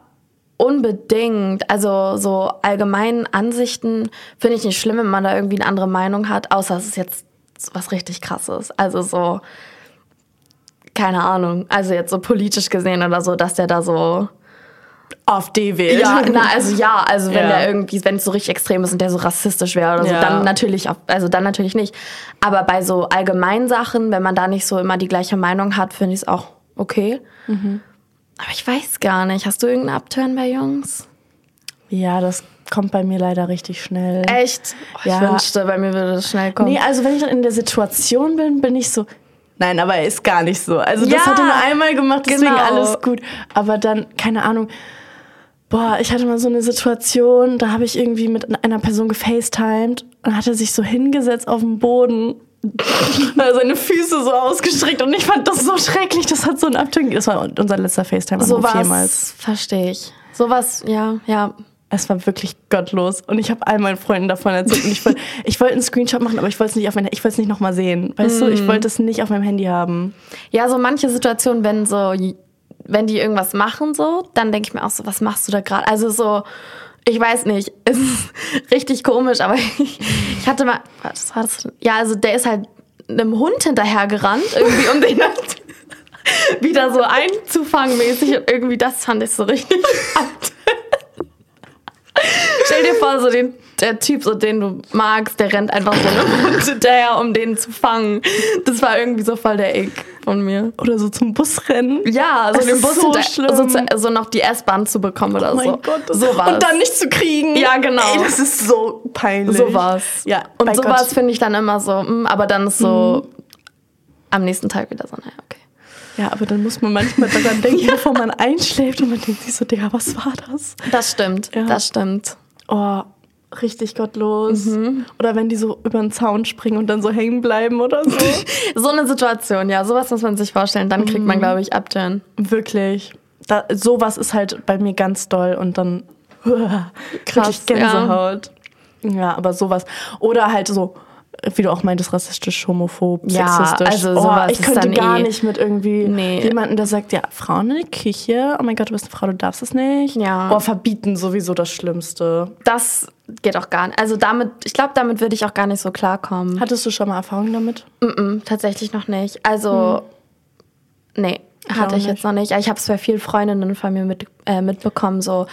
unbedingt. Also so allgemeinen Ansichten finde ich nicht schlimm, wenn man da irgendwie eine andere Meinung hat, außer es ist jetzt was richtig krasses. Also so, keine Ahnung, also jetzt so politisch gesehen oder so, dass der da so. AfD wählt. Ja, na, also ja, also wenn Ja. der irgendwie, wenn es so richtig extrem ist und der so rassistisch wäre oder so, Ja. dann natürlich, auf, also dann natürlich nicht. Aber bei so allgemeinen Sachen, wenn man da nicht so immer die gleiche Meinung hat, finde ich es auch okay. Aber ich weiß gar nicht. Hast du irgendeinen Upturn bei Jungs? Ja, das kommt bei mir leider richtig schnell. Echt? Oh, ich Ja. wünschte, bei mir würde das schnell kommen. Nee, also wenn ich dann in der Situation bin, bin ich so. Nein, aber er ist gar nicht so. Also das Ja, hat er nur einmal gemacht, deswegen genau. alles gut. Aber dann, keine Ahnung. Boah, ich hatte mal so eine Situation, da habe ich irgendwie mit einer Person gefacetimed und hat er sich so hingesetzt auf dem Boden. Seine Füße so ausgestreckt und ich fand das so schrecklich. Das hat so einen Abturn. Das war unser letzter FaceTime so was verstehe ich. Sowas, ja, ja. Es war wirklich gottlos. Und ich habe all meinen Freunden davon erzählt. Ich wollte ich wollte einen Screenshot machen, aber ich wollte es nicht auf mein, ich wollte es nicht nochmal sehen. Weißt du, Mm. ich wollte es nicht auf meinem Handy haben. Ja, so manche Situationen, wenn so, wenn die irgendwas machen, so, dann denke ich mir auch so, was machst du da gerade? Also so, ich weiß nicht, es ist richtig komisch, aber ich, ich hatte mal, was war das? Ja, also der ist halt einem Hund hinterhergerannt, irgendwie, um den halt wieder so einzufangen mäßig und irgendwie das fand ich so richtig. Stell dir vor, so den, der Typ, so den du magst, der rennt einfach so einem Hund hinterher, um den zu fangen. Das war irgendwie so voll der Ick von mir. Oder so zum Busrennen. Ja, so Es den Bus so hinter, so, zu, so noch die S-Bahn zu bekommen oder Oh mein so. Gott. Das so war's. Und dann nicht zu kriegen. Ja, genau. Ey, das ist so peinlich. so war's. Ja, Und sowas. Mhm. finde ich dann immer so, mm, aber dann ist so am nächsten Tag wieder so, naja, okay. Ja, aber dann muss man manchmal daran denken, bevor man einschläft und man denkt sich so, Digga, was war das? Das stimmt, Ja. das stimmt. Oh, richtig gottlos. Oder wenn die so über den Zaun springen und dann so hängen bleiben oder so. So eine Situation, ja, sowas muss man sich vorstellen. Dann kriegt man, glaube ich, Abturn. Wirklich. Da, sowas ist halt bei mir ganz doll und dann Krass, wirklich Gänsehaut. Ja. aber sowas. Oder halt so, wie du auch meintest, rassistisch, homophob, Ja, sexistisch. also oh, sowas ich ist könnte dann gar eh- nicht mit irgendwie Nee. jemandem, der sagt, ja, Frauen in der Küche, oh mein Gott, du bist eine Frau, du darfst es nicht. Ja. Oh, verbieten sowieso das Schlimmste. Das geht auch gar nicht. Also damit, ich glaube, damit würde ich auch gar nicht so klarkommen. Hattest du schon mal Erfahrung damit? Mm-mm, tatsächlich noch nicht. Also, nee, Ich hatte ich jetzt noch nicht. Ich habe es bei vielen Freundinnen von mir mit, äh, mitbekommen, so,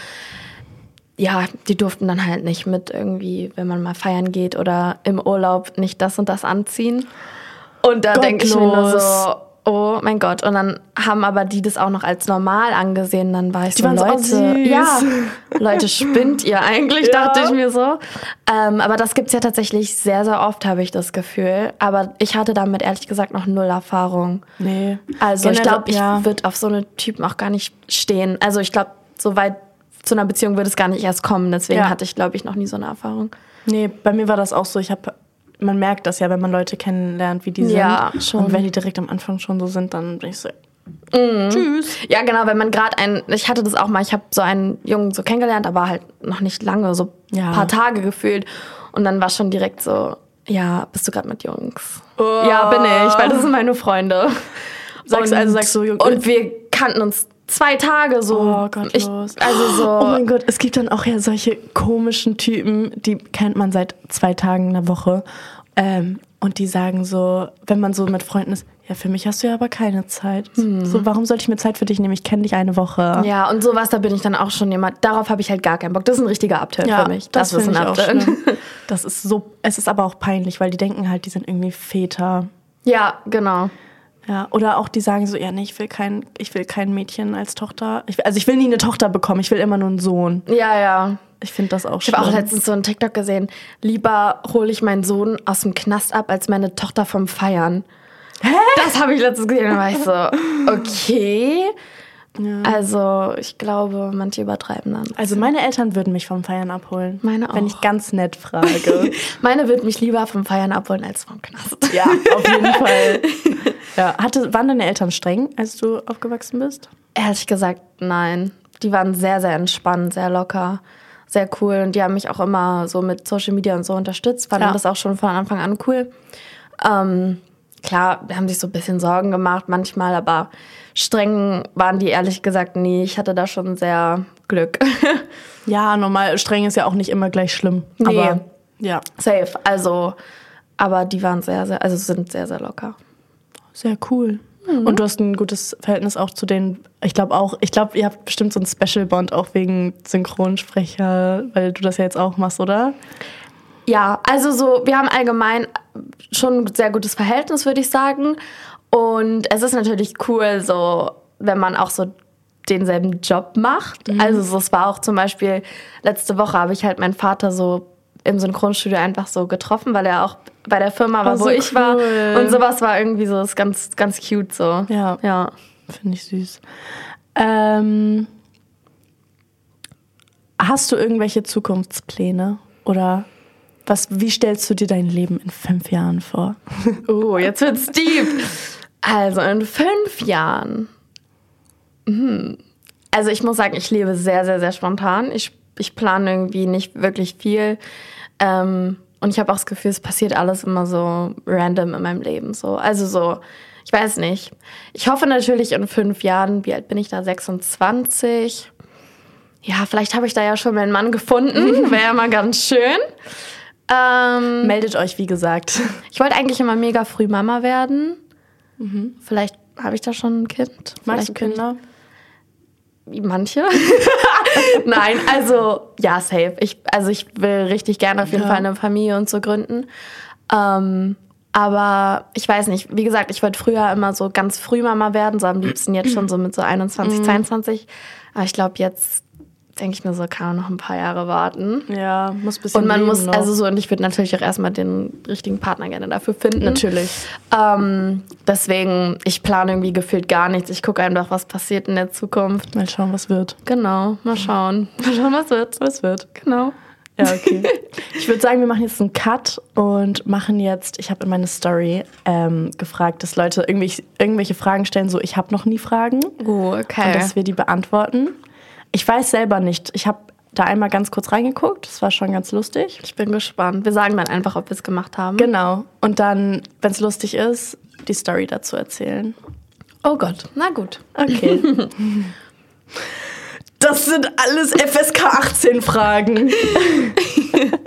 ja, die durften dann halt nicht mit irgendwie, wenn man mal feiern geht oder im Urlaub nicht das und das anziehen. Und da denke ich mir nur so, oh mein Gott. Und dann haben aber die das auch noch als normal angesehen. Dann war ich Die so, so, oh, Leute, süß. ja, Leute, spinnt ihr eigentlich, Ja. dachte ich mir so. Ähm, aber das gibt's ja tatsächlich sehr, sehr oft, habe ich das Gefühl. Aber ich hatte damit ehrlich gesagt noch null Erfahrung. Nee. Also ich Generell- glaube, ich ja. würde auf so eine Typen auch gar nicht stehen. Also ich glaube, so weit zu einer Beziehung würde es gar nicht erst kommen. Deswegen Ja. hatte ich, glaube ich, noch nie so eine Erfahrung. Nee, bei mir war das auch so. Ich habe, man merkt das ja, wenn man Leute kennenlernt, wie die Ja, sind. schon. Und wenn die direkt am Anfang schon so sind, dann bin ich so, Mhm. tschüss. Ja, genau, wenn man gerade einen, ich hatte das auch mal, ich habe so einen Jungen so kennengelernt, aber halt noch nicht lange, so ein Ja. paar Tage gefühlt. Und dann war schon direkt so, ja, bist du gerade mit Jungs? Oh. Ja, bin ich, weil das sind meine Freunde. Sagst- und, also sagst du, Und wir kannten uns zwei Tage so. Oh, ich, gottlos. also so. Oh mein Gott, es gibt dann auch ja solche komischen Typen, die kennt man seit zwei Tagen in der Woche. Ähm, und die sagen so, wenn man so mit Freunden ist, ja, für mich hast du ja aber keine Zeit. So, warum sollte ich mir Zeit für dich nehmen? Ich kenne dich eine Woche. Hm. Ja, und sowas, da bin ich dann auch schon jemand, darauf habe ich halt gar keinen Bock. Das ist ein richtiger Abturn für mich. das, ist finde ein ich schlimm. Das ist so, es ist aber auch peinlich, weil die denken halt, die sind irgendwie Väter. Ja, genau. Ja, oder auch die sagen so, ja, nee, ich will kein, ich will kein Mädchen als Tochter. Ich, will- also ich will nie eine Tochter bekommen, ich will immer nur einen Sohn. Ja, ja. Ich finde das auch Ich schlimm. habe auch letztens so einen TikTok gesehen. Lieber hole ich meinen Sohn aus dem Knast ab, als meine Tochter vom Feiern. Hä? Das habe ich letztens gesehen. Da war ich so, okay. Also, ich glaube, manche übertreiben dann. also meine Eltern würden mich vom Feiern abholen. Meine Wenn auch. ich ganz nett frage. Meine wird mich lieber vom Feiern abholen als vom Knast. ja, auf jeden Fall. Ja, hatte, waren deine Eltern streng, als du aufgewachsen bist? Ehrlich gesagt, nein. Die waren sehr, sehr entspannt, sehr locker, sehr cool. Und die haben mich auch immer so mit Social Media und so unterstützt. Fanden Ja. das auch schon von Anfang an cool. Ähm, klar, haben sich so ein bisschen Sorgen gemacht manchmal, aber streng waren die ehrlich gesagt nie. Ich hatte da schon sehr Glück. Ja, normal, streng ist ja auch nicht immer gleich schlimm. Nee. Aber ja, Safe. Also, aber die waren sehr, sehr, also sind sehr, sehr locker. sehr cool. Und du hast ein gutes Verhältnis auch zu den, ich glaube auch, ich glaube, ihr habt bestimmt so einen Special Bond auch wegen Synchronsprecher, weil du das ja jetzt auch machst, oder? Ja, also so, wir haben allgemein schon ein sehr gutes Verhältnis, würde ich sagen. Und es ist natürlich cool, so, wenn man auch so denselben Job macht. Also so, es war auch zum Beispiel, letzte Woche habe ich halt meinen Vater so im Synchronstudio einfach so getroffen, weil er auch bei der Firma war, Oh, wo so ich war. cool. Und sowas war irgendwie so, ist ganz, ganz cute so. Ja. Ja. Finde ich süß. Ähm, hast du irgendwelche Zukunftspläne? Oder was, wie stellst du dir dein Leben in fünf Jahren vor? Oh, jetzt wird's deep. Also in fünf Jahren. Hm. Also ich muss sagen, ich lebe sehr, sehr, sehr spontan. Ich, ich plane irgendwie nicht wirklich viel. Ähm, und ich habe auch das Gefühl, es passiert alles immer so random in meinem Leben. So. Also so, ich weiß nicht. Ich hoffe natürlich in fünf Jahren, wie alt bin ich da? 26. Ja, vielleicht habe ich da ja schon meinen Mann gefunden. Wäre ja mal ganz schön. Ähm, Meldet euch, wie gesagt. ich wollte eigentlich immer mega früh Mama werden. Vielleicht habe ich da schon ein Kind. Mhm. Magst du Vielleicht bin Kinder? Ich, manche. Nein, also ja, safe. Ich, also ich will richtig gerne auf jeden Ja. Fall eine Familie und so gründen. Ähm, aber ich weiß nicht, wie gesagt, ich wollte früher immer so ganz früh Mama werden, so am liebsten jetzt schon so mit so Mhm. 21, 22. Aber ich glaube, jetzt denke ich mir so, kann man noch ein paar Jahre warten. Ja, muss ein bisschen Und man muss, noch. also so, und ich würde natürlich auch erstmal den richtigen Partner gerne dafür finden. Natürlich. Ähm, deswegen, ich plane irgendwie gefühlt gar nichts. Ich gucke einfach, was passiert in der Zukunft. Mal schauen, was wird. Genau, mal schauen. Mal schauen, was wird. Was wird. Genau. Ja, okay. Ich würde sagen, wir machen jetzt einen Cut und machen jetzt, ich habe in meine Story ähm, gefragt, dass Leute irgendwelche, irgendwelche Fragen stellen, so ich habe noch nie Fragen. Oh, Und okay. dass wir die beantworten. Ich weiß selber nicht. Ich habe da einmal ganz kurz reingeguckt. Das war schon ganz lustig. Ich bin gespannt. Wir sagen dann einfach, ob wir es gemacht haben. Genau. Und dann, wenn es lustig ist, die Story dazu erzählen. oh Gott. Na gut. Okay. Das sind alles FSK 18 Fragen.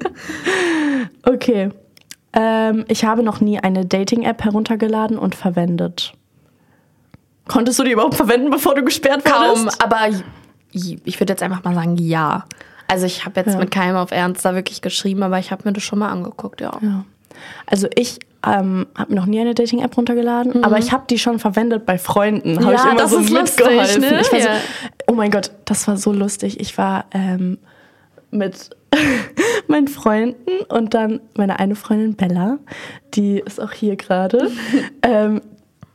okay. Ähm, ich habe noch nie eine Dating-App heruntergeladen und verwendet. Konntest du die überhaupt verwenden, bevor du gesperrt Kaum, wurdest? aber j- ich würde jetzt einfach mal sagen, ja. Also ich habe jetzt Ja. mit keinem auf Ernst da wirklich geschrieben, aber ich habe mir das schon mal angeguckt, ja. Ja. Also ich ähm, habe noch nie eine Dating-App runtergeladen, aber ich habe die schon verwendet bei Freunden. Habe Mhm. Ja, ich immer das so ist lustig, mitgeholfen. ne? Ich war so, oh mein Gott, das war so lustig. Ich war ähm, mit meinen Freunden und dann meine eine Freundin Bella, die ist auch hier gerade. ähm,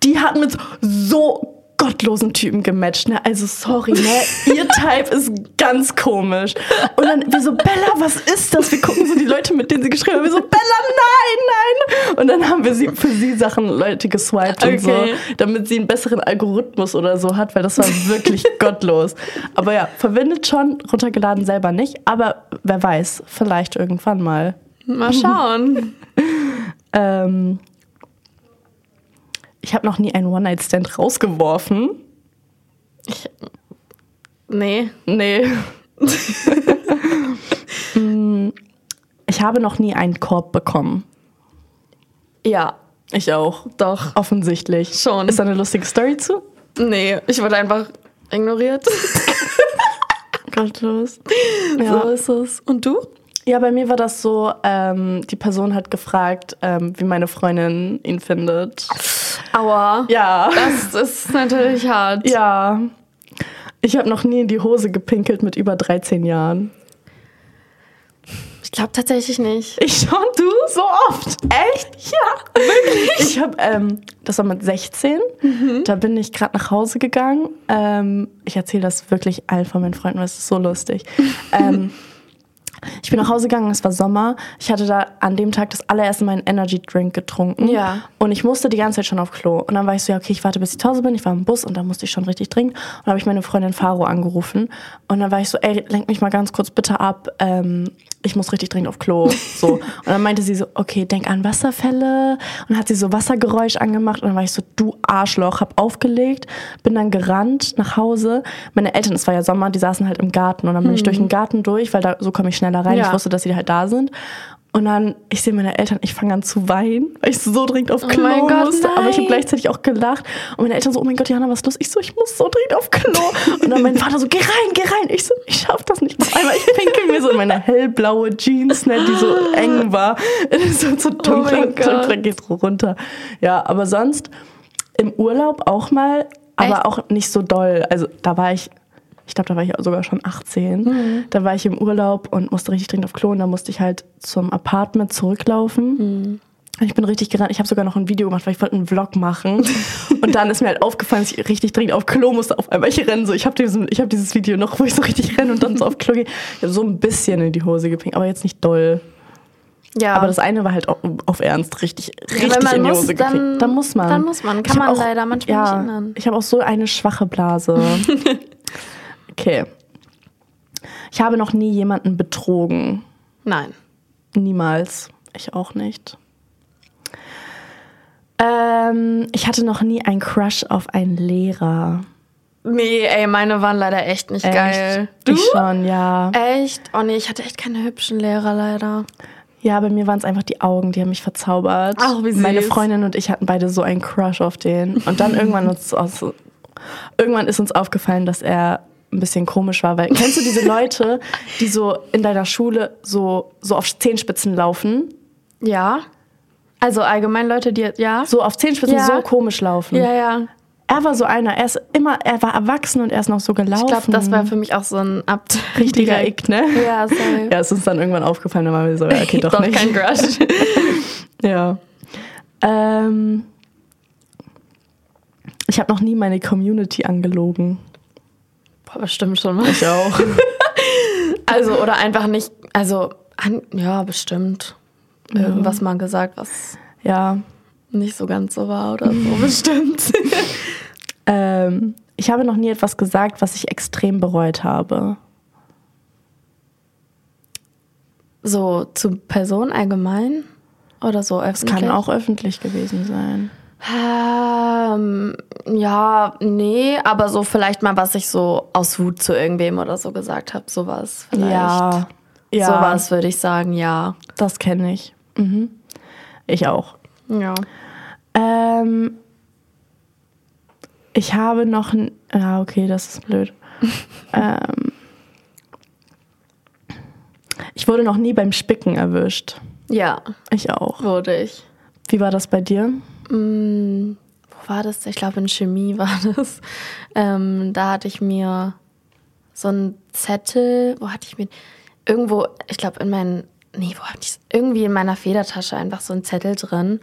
die hat mit so gottlosen Typen gematcht. Ne? Also sorry, ne? ihr Type ist ganz komisch. Und dann wir so, Bella, was ist das? Wir gucken so die Leute, mit denen sie geschrieben haben. Wir so, Bella, nein, nein. Und dann haben wir sie für sie Sachen Leute geswiped und so, Okay. damit sie einen besseren Algorithmus oder so hat, weil das war wirklich gottlos. Aber ja, verwendet schon, runtergeladen selber nicht. Aber wer weiß, vielleicht irgendwann mal. Mal schauen. Ähm, ich habe noch nie einen One-Night-Stand rausgeworfen. Ich, nee. Nee. Mm, ich habe noch nie einen Korb bekommen. Ja, Ich auch. doch. Offensichtlich. Schon. Ist da eine lustige Story zu? Nee, ich wurde einfach ignoriert. Gottlos. So Ja. ist es. Und du? ja, bei mir war das so, ähm, die Person hat gefragt, ähm, wie meine Freundin ihn findet. Aua. Ja. Das ist natürlich hart. Ja. Ich habe noch nie in die Hose gepinkelt mit über 13 Jahren. Ich glaube tatsächlich nicht. Ich schon, du? So oft. Echt? Ja. Wirklich? Ich habe, ähm, das war mit 16. Da bin ich gerade nach Hause gegangen. Ähm, ich erzähle das wirklich allen von meinen Freunden, weil es ist so lustig. ähm, ich bin nach Hause gegangen, es war Sommer. Ich hatte da an dem Tag das allererste Mal einen Energy Drink getrunken. Ja. Und ich musste die ganze Zeit schon auf Klo. Und dann war ich so, ja, okay, ich warte, bis ich zu Hause bin. Ich war im Bus und dann musste ich schon richtig trinken. Und dann habe ich meine Freundin Faro angerufen. Und dann war ich so, ey, lenk mich mal ganz kurz bitte ab. Ähm, ich muss richtig dringend auf Klo. So. Und dann meinte sie so, okay, denk an Wasserfälle. Und dann hat sie so Wassergeräusch angemacht. Und dann war ich so, du Arschloch, hab aufgelegt, bin dann gerannt nach Hause. Meine Eltern, es war ja Sommer, die saßen halt im Garten. Und dann bin ich durch den Garten durch, weil da so komme ich schneller rein. Ja. Ich wusste, dass sie halt da sind. Und dann, ich sehe meine Eltern, ich fange an zu weinen, weil ich so dringend auf Klo mein Gott, musste. Aber ich habe nein. gleichzeitig auch gelacht. Und meine Eltern so, oh mein Gott, Jana, was ist los? Ich so, ich muss so dringend auf Klo. Und dann mein Vater so, geh rein, geh rein. Ich so, ich schaff das nicht. Auf einmal, ich pinkel mir so in meine hellblaue Jeans, ne, die so eng war. so, so dunkler, Oh dunkler geht so runter. Ja, aber sonst im Urlaub auch mal, aber Echt? auch nicht so doll. Also da war ich, ich glaube, da war ich sogar schon 18. Da war ich im Urlaub und musste richtig dringend auf Klo und da musste ich halt zum Apartment zurücklaufen. Ich bin richtig gerannt. Ich habe sogar noch ein Video gemacht, weil ich wollte einen Vlog machen. Und dann ist mir halt aufgefallen, dass ich richtig dringend auf Klo musste. Auf einmal, ich renne so. Ich habe hab dieses Video noch, wo ich so richtig renne und dann so auf Klo gehe. Ich habe so ein bisschen in die Hose gepinkt, aber jetzt nicht doll. Ja. Aber das eine war halt auf, auf Ernst richtig, richtig man in die muss, Hose dann- gepinkt. Dann muss man. dann muss man. Kann man leider manchmal ja, nicht ändern. Ich habe auch so eine schwache Blase. okay. Ich habe noch nie jemanden betrogen. Nein. Niemals. Ich auch nicht. Ähm, ich hatte noch nie einen Crush auf einen Lehrer. Nee, ey, meine waren leider echt nicht Echt? geil. Du? Ich schon, ja. Echt? Oh nee, ich hatte echt keine hübschen Lehrer leider. Ja, bei mir waren es einfach die Augen, die haben mich verzaubert. Ach, wie süß. Meine Freundin und ich hatten beide so einen Crush auf den. Und dann irgendwann, uns aus, irgendwann ist uns aufgefallen, dass er ein bisschen komisch war. Weil kennst du diese Leute, die so in deiner Schule so, so auf Zehenspitzen laufen? Ja. Also allgemein Leute, die, ja? So auf Zehenspitzen Ja. so komisch laufen. Ja, ja. Er war so einer. Er ist immer, er war erwachsen und er ist noch so gelaufen. Ich glaube, das war für mich auch so ein Abt. richtiger Ick, ne? Ja, sorry. Ja, ist uns dann irgendwann aufgefallen, dann waren wir so, okay, doch, Doch nicht. kein Crush. Ja. Ähm, ich habe noch nie meine Community angelogen. Boah, bestimmt schon mal. Ich auch. Also, oder einfach nicht, also An, ja, bestimmt. Irgendwas mal gesagt, was Ja. nicht so ganz so war oder so, bestimmt. Ähm, ich habe noch nie etwas gesagt, was ich extrem bereut habe. so zu Personen allgemein oder so öffentlich? Kann auch öffentlich gewesen sein. Ähm, ja, nee, aber so vielleicht mal, was ich so aus Wut zu irgendwem oder so gesagt habe, sowas vielleicht. Ja. Ja. Sowas würde ich sagen, ja. Das kenne ich. Mhm. Ich auch. Ja. Ähm, ich habe noch ein. Ja, okay, das ist blöd. ähm, ich wurde noch nie beim Spicken erwischt. Ja, Ich auch. wurde ich. Wie war das bei dir? Mm, wo war das? Ich glaube, in Chemie war das. Ähm, da hatte ich mir so einen Zettel, wo hatte ich mir, irgendwo, ich glaube, in meinen, nee, wo hatte ich Irgendwie in meiner Federtasche einfach so einen Zettel drin.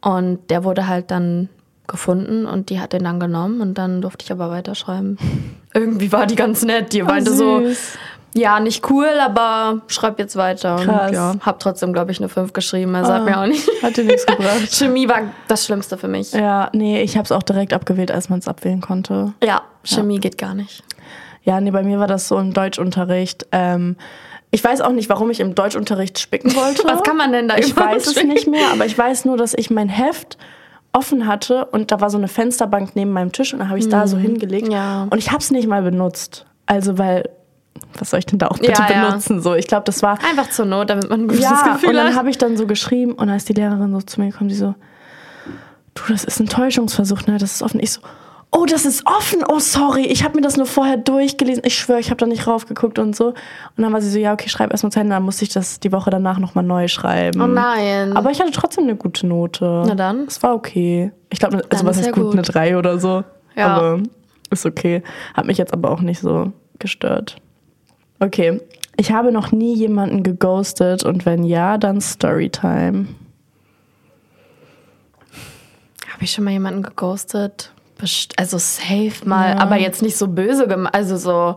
Und der wurde halt dann gefunden und die hat den dann genommen und dann durfte ich aber weiterschreiben. Irgendwie war die ganz nett. Die meinte so, süß. Ja, nicht cool, aber schreib jetzt weiter. Krass. Und ja, hab trotzdem, glaube ich, eine 5 geschrieben. Also hat Ah. mir auch nicht. Hat dir nichts gebracht. Chemie war das Schlimmste für mich. Ja, nee, ich habe es auch direkt abgewählt, als man es abwählen konnte. Ja, Chemie geht gar nicht. Ja, nee, bei mir war das so im Deutschunterricht. Ähm, ich weiß auch nicht, warum ich im Deutschunterricht spicken wollte. Was kann man denn da Ich weiß es nicht mehr, aber ich weiß nur, dass ich mein Heft offen hatte und da war so eine Fensterbank neben meinem Tisch und da habe ich da so hingelegt Mhm. Ja. und ich habe es nicht mal benutzt. Also weil was soll ich denn da auch bitte Ja, ja. benutzen so? Ich glaube, das war Einfach zur Not, damit man ein gutes ja Gefühl und dann hat. habe ich dann so geschrieben und ist die Lehrerin so zu mir gekommen, die so du, das ist ein Täuschungsversuch, ne? Das ist offen. Ich so Oh, das ist offen. Oh, sorry. Ich habe mir das nur vorher durchgelesen. Ich schwöre, ich habe da nicht raufgeguckt und so. Und dann war sie so, ja, okay, schreib erstmal zu Ende. Dann musste ich das die Woche danach nochmal neu schreiben. Oh nein. Aber ich hatte trotzdem eine gute Note. Na dann. Es war okay. Ich glaube, also was ist ist ja gut, gut. eine 3 oder so. Ja. Aber ist okay. Hat mich jetzt aber auch nicht so gestört. Okay. Ich habe noch nie jemanden geghostet und wenn ja, dann Storytime. Habe ich schon mal jemanden geghostet? Best also safe mal, Ja. aber jetzt nicht so böse gemacht. Also so,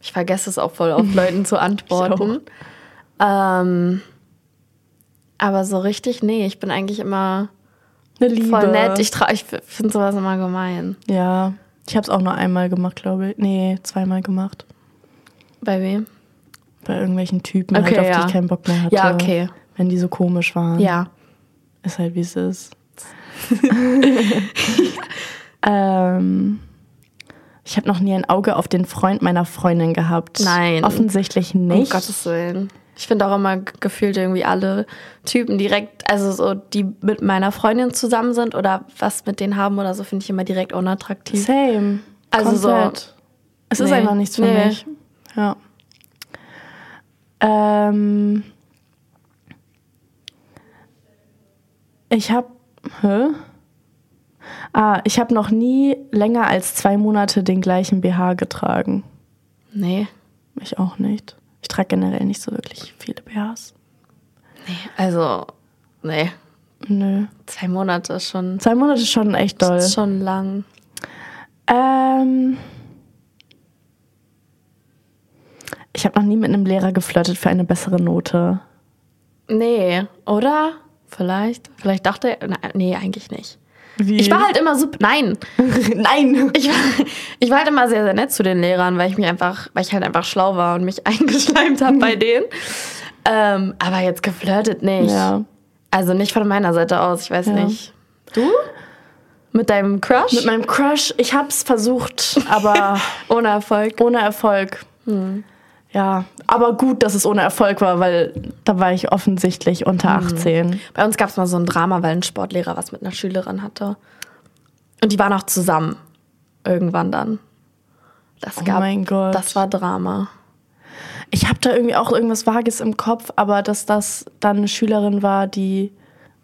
ich vergesse es auch voll oft, Leuten zu antworten. Ähm, aber so richtig, nee, ich bin eigentlich immer voll nett. Ich, ich finde sowas immer gemein. ja. Ich habe es auch nur einmal gemacht, glaube ich. Nee, zweimal gemacht. Bei wem? Bei irgendwelchen Typen, Okay, halt, auf ja. die ich keinen Bock mehr hatte. Ja, okay. Wenn die so komisch waren. Ja. Ist halt wie es ist. ähm, ich habe noch nie ein Auge auf den Freund meiner Freundin gehabt. Nein. Offensichtlich Um nicht. Gottes Willen. Ich finde auch immer gefühlt irgendwie alle Typen direkt, also so, die mit meiner Freundin zusammen sind oder was mit denen haben oder so, finde ich immer direkt unattraktiv. Same. Also so- Komplett. Es ist Nee. einfach nichts für Nee. mich. Ja. Ähm, ich habe. Hä? Ah, ich habe noch nie länger als zwei Monate den gleichen BH getragen. Nee. Ich auch nicht. Ich trage generell nicht so wirklich viele BHs. Nee. Also, nee. Nö. Zwei Monate ist schon, Zwei Monate ist schon echt doll. ist schon lang. Ähm, ich habe noch nie mit einem Lehrer geflirtet für eine bessere Note. Nee, oder? Vielleicht. Vielleicht dachte er. Nee, eigentlich nicht. Wie? Ich war halt immer super. Nein. Nein. Ich war, ich war halt immer sehr, sehr nett zu den Lehrern, weil ich mich einfach, weil ich halt einfach schlau war und mich eingeschleimt habe bei denen. Ähm, aber jetzt geflirtet nicht. Ja. Also nicht von meiner Seite aus, ich weiß Ja. nicht. Du? Mit deinem Crush? Mit meinem Crush, ich hab's versucht, aber Ohne Erfolg. ohne Erfolg. Ja, aber gut, dass es ohne Erfolg war, weil da war ich offensichtlich unter 18. Bei uns gab es mal so ein Drama, weil ein Sportlehrer was mit einer Schülerin hatte. Und die waren auch zusammen. Irgendwann dann. Das Oh gab, mein Gott. Das war Drama. Ich habe da irgendwie auch irgendwas Vages im Kopf, aber dass das dann eine Schülerin war, die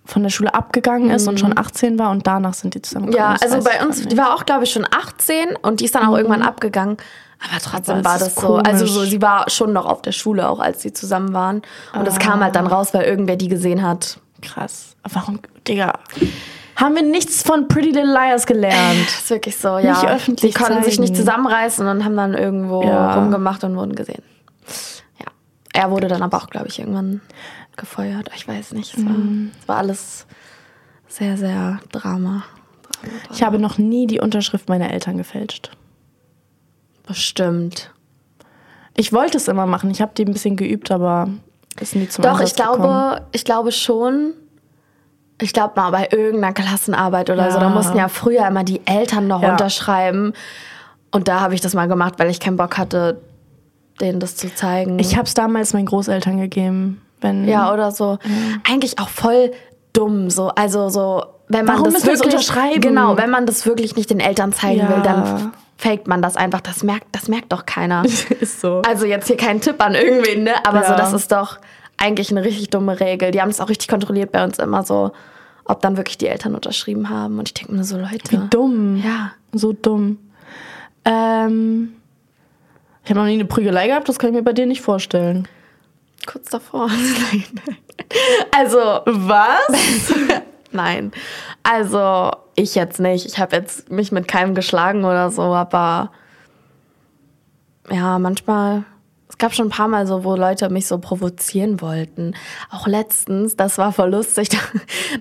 von der Schule abgegangen ist und schon 18 war und danach sind die zusammengekommen. Ja, also bei uns, die war auch, glaube ich, schon 18 und die ist dann auch irgendwann abgegangen. Aber trotzdem Aber war das so. Also so, komisch. sie war schon noch auf der Schule, auch als sie zusammen waren. Und das kam halt dann Ah. raus, weil irgendwer die gesehen hat. krass. Warum, Digga? Haben wir nichts von Pretty Little Liars gelernt? Das ist wirklich so, ja. öffentlich die konnten sich zeigen. nicht zusammenreißen und haben dann irgendwo Ja. rumgemacht und wurden gesehen. Ja. er wurde dann aber auch, glaube ich, irgendwann gefeuert. Ich weiß nicht. Es war, Mhm. es war alles sehr, sehr Drama. Drama, Drama. Ich habe noch nie die Unterschrift meiner Eltern gefälscht. Bestimmt. Ich wollte es immer machen. Ich habe die ein bisschen geübt, aber ist nie zum Doch, ich glaube, gekommen. ich glaube schon. Ich glaube mal bei irgendeiner Klassenarbeit oder so, da Ja. mussten ja früher immer die Eltern noch Ja. unterschreiben. Und da habe ich das mal gemacht, weil ich keinen Bock hatte, denen das zu zeigen. Ich habe es damals meinen Großeltern gegeben. Wenn, ja, oder so. Eigentlich auch voll dumm. So. Also so, wenn man Warum das wirklich unterschreiben? Genau, wenn man das wirklich nicht den Eltern zeigen Ja. will, dann faked man das einfach. Das merkt, das merkt doch keiner. ist so. Also jetzt hier kein Tipp an irgendwen, ne? Aber so, Ja. das ist doch eigentlich eine richtig dumme Regel. Die haben es auch richtig kontrolliert bei uns immer so, ob dann wirklich die Eltern unterschrieben haben. Und ich denke mir so, Leute. Wie dumm. Ja. So dumm. Ähm, ich habe noch nie eine Prügelei gehabt, das kann ich mir bei dir nicht vorstellen. Kurz davor. also, Was? nein. Also, ich jetzt nicht. Ich habe jetzt mich mit keinem geschlagen oder so, aber ja, manchmal. Es gab schon ein paar Mal so, wo Leute mich so provozieren wollten. Auch letztens, das war voll lustig. Da,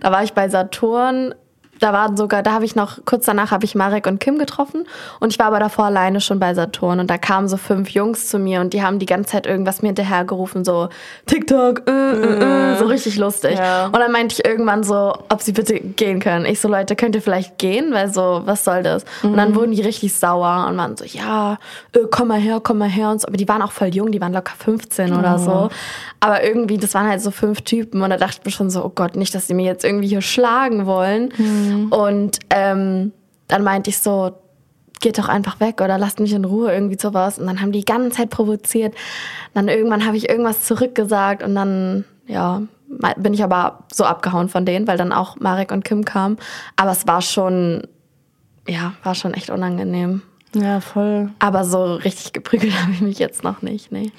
da war ich bei Saturn. Da waren sogar, da habe ich noch, kurz danach habe ich Marek und Kim getroffen und ich war aber davor alleine schon bei Saturn und da kamen so fünf Jungs zu mir und die haben die ganze Zeit irgendwas mir hinterhergerufen, so TikTok, äh, äh, äh, so richtig lustig. Ja. Und dann meinte ich irgendwann so, ob sie bitte gehen können. Ich so, Leute, könnt ihr vielleicht gehen? Weil so, was soll das? Und dann wurden die richtig sauer und waren so, ja, äh, komm mal her, komm mal her und so. Aber die waren auch voll jung, die waren locker 15 oder so. Aber irgendwie, das waren halt so fünf Typen und da dachte ich mir schon so, oh Gott, nicht, dass die mir jetzt irgendwie hier schlagen wollen. Und ähm, dann meinte ich so, geht doch einfach weg oder lasst mich in Ruhe, irgendwie sowas. Und dann haben die die ganze Zeit provoziert. Dann irgendwann habe ich irgendwas zurückgesagt und dann, ja, bin ich aber so abgehauen von denen, weil dann auch Marek und Kim kamen. Aber es war schon, ja, war schon echt unangenehm. Ja, voll. Aber so richtig geprügelt habe ich mich jetzt noch nicht, nee.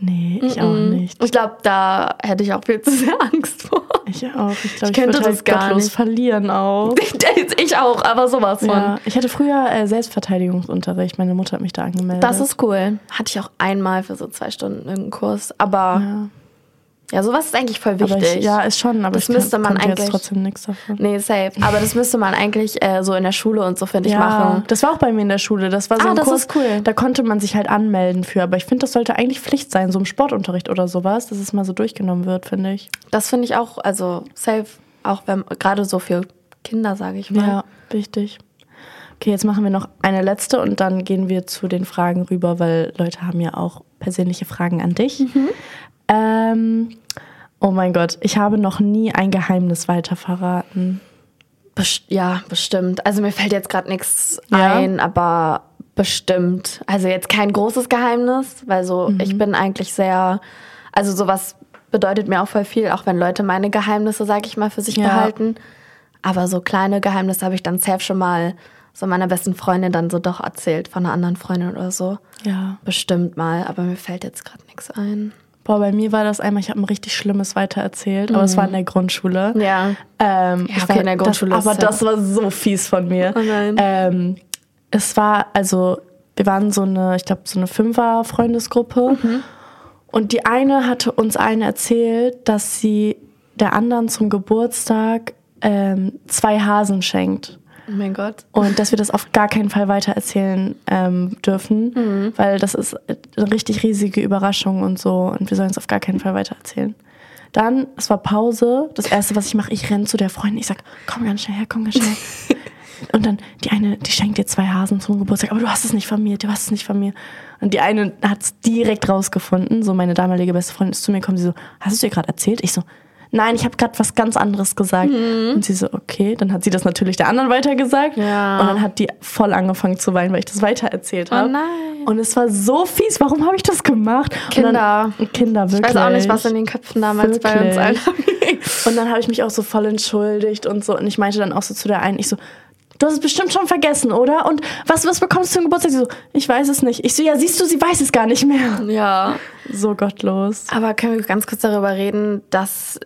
Nee, ich auch nicht. Ich glaube, da hätte ich auch viel zu sehr Angst vor. Ich auch. Ich glaube, ich, könnte würde das halt gar nicht. verlieren auch. ich auch, aber sowas von. Ja, ich hatte früher äh, Selbstverteidigungsunterricht. Meine Mutter hat mich da angemeldet. Das ist cool. Hatte ich auch einmal für so zwei Stunden irgendeinen Kurs. Aber ja, sowas ist eigentlich voll wichtig. ich, ja, ist schon, aber Das ich müsste kann, man konnte jetzt eigentlich- trotzdem nichts davon. Nee, safe. Aber das müsste man eigentlich äh, so in der Schule und so, finde ich, machen. das war auch bei mir in der Schule. Das war so Ah, ein das Kurs, ist cool. da konnte man sich halt anmelden für. Aber ich finde, das sollte eigentlich Pflicht sein, so im Sportunterricht oder sowas, dass es mal so durchgenommen wird, finde ich. Das finde ich auch, also safe, auch wenn gerade so für Kinder, sage ich mal. Ja, wichtig. Okay, jetzt machen wir noch eine letzte und dann gehen wir zu den Fragen rüber, weil Leute haben ja auch persönliche Fragen an dich. Mhm. Ähm, oh mein Gott, ich habe noch nie ein Geheimnis weiter verraten. Best ja, bestimmt. Also mir fällt jetzt gerade nichts Ja? ein, aber bestimmt. Also jetzt kein großes Geheimnis, weil so Mhm. ich bin eigentlich sehr, also sowas bedeutet mir auch voll viel, auch wenn Leute meine Geheimnisse, sage ich mal, für sich Ja. behalten. Aber so kleine Geheimnisse habe ich dann safe schon mal so meiner besten Freundin dann so doch erzählt von einer anderen Freundin oder so. Ja. Bestimmt mal, aber mir fällt jetzt gerade nichts ein. Boah, bei mir war das einmal, ich habe ein richtig Schlimmes weitererzählt, aber es war in der Grundschule. Mhm. Ja. Ähm, Ja, ich okay, war- in der Grundschule Das, aber ja- das war so fies von mir. Oh nein. Ähm, es war, also, wir waren so eine, ich glaube, so eine Fünfer-Freundesgruppe. Mhm. Und die eine hatte uns allen erzählt, dass sie der anderen zum Geburtstag ähm, zwei Hasen schenkt. Oh mein Gott. Und dass wir das auf gar keinen Fall weitererzählen ähm, dürfen, Mhm. weil das ist eine richtig riesige Überraschung und so. Und wir sollen es auf gar keinen Fall weitererzählen. Dann, es war Pause. Das erste, was ich mache, ich renne zu der Freundin. Ich sag, komm ganz schnell her, komm ganz schnell. und dann die eine, die schenkt dir zwei Hasen zum Geburtstag, aber du hast es nicht von mir, du hast es nicht von mir. Und die eine hat es direkt rausgefunden. So meine damalige beste Freundin ist zu mir gekommen, sie so, hast du es dir gerade erzählt? Ich so, nein, ich habe gerade was ganz anderes gesagt. Und sie so, okay, dann hat sie das natürlich der anderen weitergesagt. Ja. Und dann hat die voll angefangen zu weinen, weil ich das weitererzählt habe. Oh nein. Und es war so fies. Warum habe ich das gemacht? Kinder. Dann, Kinder, wirklich. Ich weiß auch nicht, was in den Köpfen damals bei uns allen Wirklich. Und dann habe ich mich auch so voll entschuldigt und so. Und ich meinte dann auch so zu der einen, ich so, du hast es bestimmt schon vergessen, oder? Und was, was bekommst du zum Geburtstag? Sie so, ich weiß es nicht. Ich so, ja, siehst du, sie weiß es gar nicht mehr. Ja. So gottlos. Aber können wir ganz kurz darüber reden, dass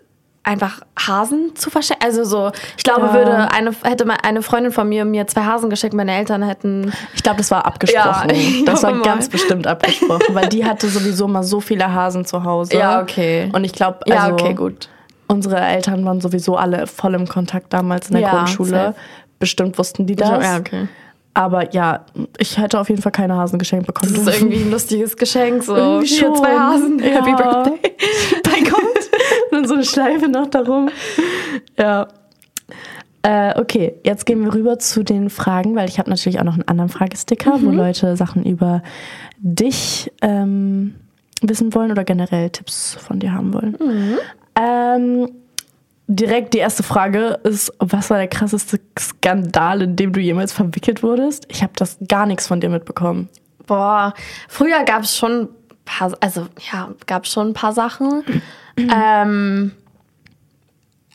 einfach Hasen zu verschenken. Also so, ich glaube, Ja. würde eine, hätte eine Freundin von mir mir zwei Hasen geschenkt, meine Eltern hätten. Ich glaube, das war abgesprochen. Ja, das war mal. ganz bestimmt abgesprochen, weil die hatte sowieso mal so viele Hasen zu Hause. Ja, okay. Und ich glaube, Ja, also, okay, gut. unsere Eltern waren sowieso alle voll im Kontakt damals in der Ja, Grundschule. safe. Bestimmt wussten die das. Ja, okay. Aber ja, ich hätte auf jeden Fall keine Hasen geschenkt bekommen. Das ist irgendwie ein lustiges Geschenk, so Irgendwie hier schon. zwei Hasen, Ja. Happy Birthday. beikommt. Und so eine Schleife noch darum. Ja. Äh, okay, jetzt gehen wir rüber zu den Fragen, weil ich habe natürlich auch noch einen anderen Fragesticker, Mhm. wo Leute Sachen über dich ähm, wissen wollen oder generell Tipps von dir haben wollen. Mhm. Ähm, direkt die erste Frage ist, was war der krasseste Skandal, in dem du jemals verwickelt wurdest? Ich habe das gar nichts von dir mitbekommen. Boah, früher gab es schon paar, also ja, gab schon ein paar Sachen. Ähm,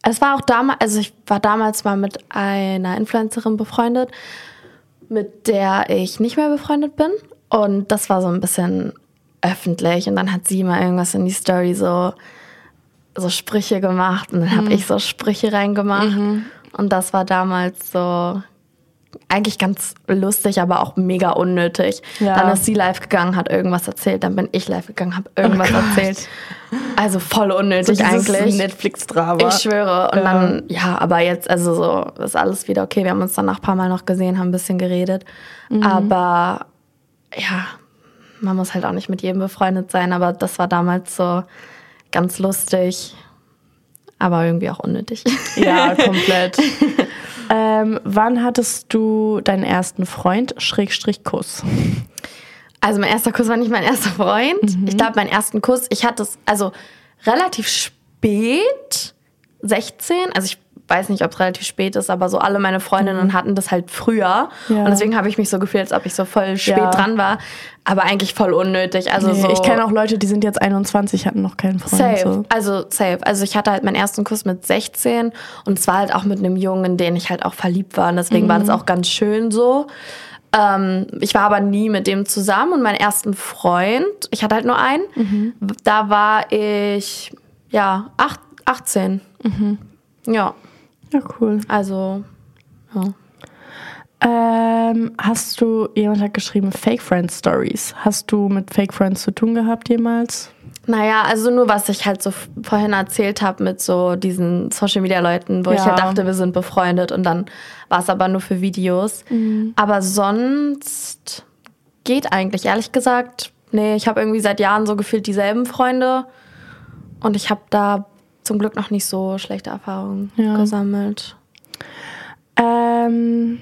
es war auch damals, also ich war damals mal mit einer Influencerin befreundet, mit der ich nicht mehr befreundet bin. Und das war so ein bisschen öffentlich. Und dann hat sie mal irgendwas in die Story so, so Sprüche gemacht. Und dann habe ich so Sprüche reingemacht. Und das war damals so eigentlich ganz lustig, aber auch mega unnötig. Ja. Dann ist sie live gegangen, hat irgendwas erzählt, dann bin ich live gegangen, habe irgendwas Oh erzählt. Also voll unnötig eigentlich. Netflix-Drama. Ich schwöre. Und Ja. dann, ja, aber jetzt, also so, ist alles wieder okay. Wir haben uns dann nach ein paar Mal noch gesehen, haben ein bisschen geredet. Mhm. Aber ja, man muss halt auch nicht mit jedem befreundet sein, aber das war damals so ganz lustig, aber irgendwie auch unnötig. Ja, komplett. ähm, wann hattest du deinen ersten Freund, Schrägstrich Kuss? Also mein erster Kuss war nicht mein erster Freund. Mhm. Ich glaube, meinen ersten Kuss, ich hatte es also relativ spät, 16. Also ich weiß nicht, ob es relativ spät ist, aber so alle meine Freundinnen hatten das halt früher. Mhm. Ja. Und deswegen habe ich mich so gefühlt, als ob ich so voll spät Ja. dran war. Aber eigentlich voll unnötig. Also Nee, so Ich kenne auch Leute, die sind jetzt 21, hatten noch keinen Freund. Safe, So. also safe. Also ich hatte halt meinen ersten Kuss mit 16 und zwar halt auch mit einem Jungen, in den ich halt auch verliebt war. Und deswegen war das auch ganz schön so. Ähm, ich war aber nie mit dem zusammen und meinen ersten Freund, ich hatte halt nur einen, da war ich, ja, acht, 18. Ja, Ja, cool. also, ja. Ähm, hast du, jemand hat geschrieben, Fake Friend Stories. Hast du mit Fake Friends zu tun gehabt jemals? Naja, also nur was ich halt so vorhin erzählt habe mit so diesen Social Media Leuten, wo ich Ja. halt dachte, wir sind befreundet und dann war es aber nur für Videos. Aber sonst geht eigentlich, ehrlich gesagt, nee, ich habe irgendwie seit Jahren so gefühlt dieselben Freunde und ich habe da zum Glück noch nicht so schlechte Erfahrungen Ja. gesammelt. Ähm,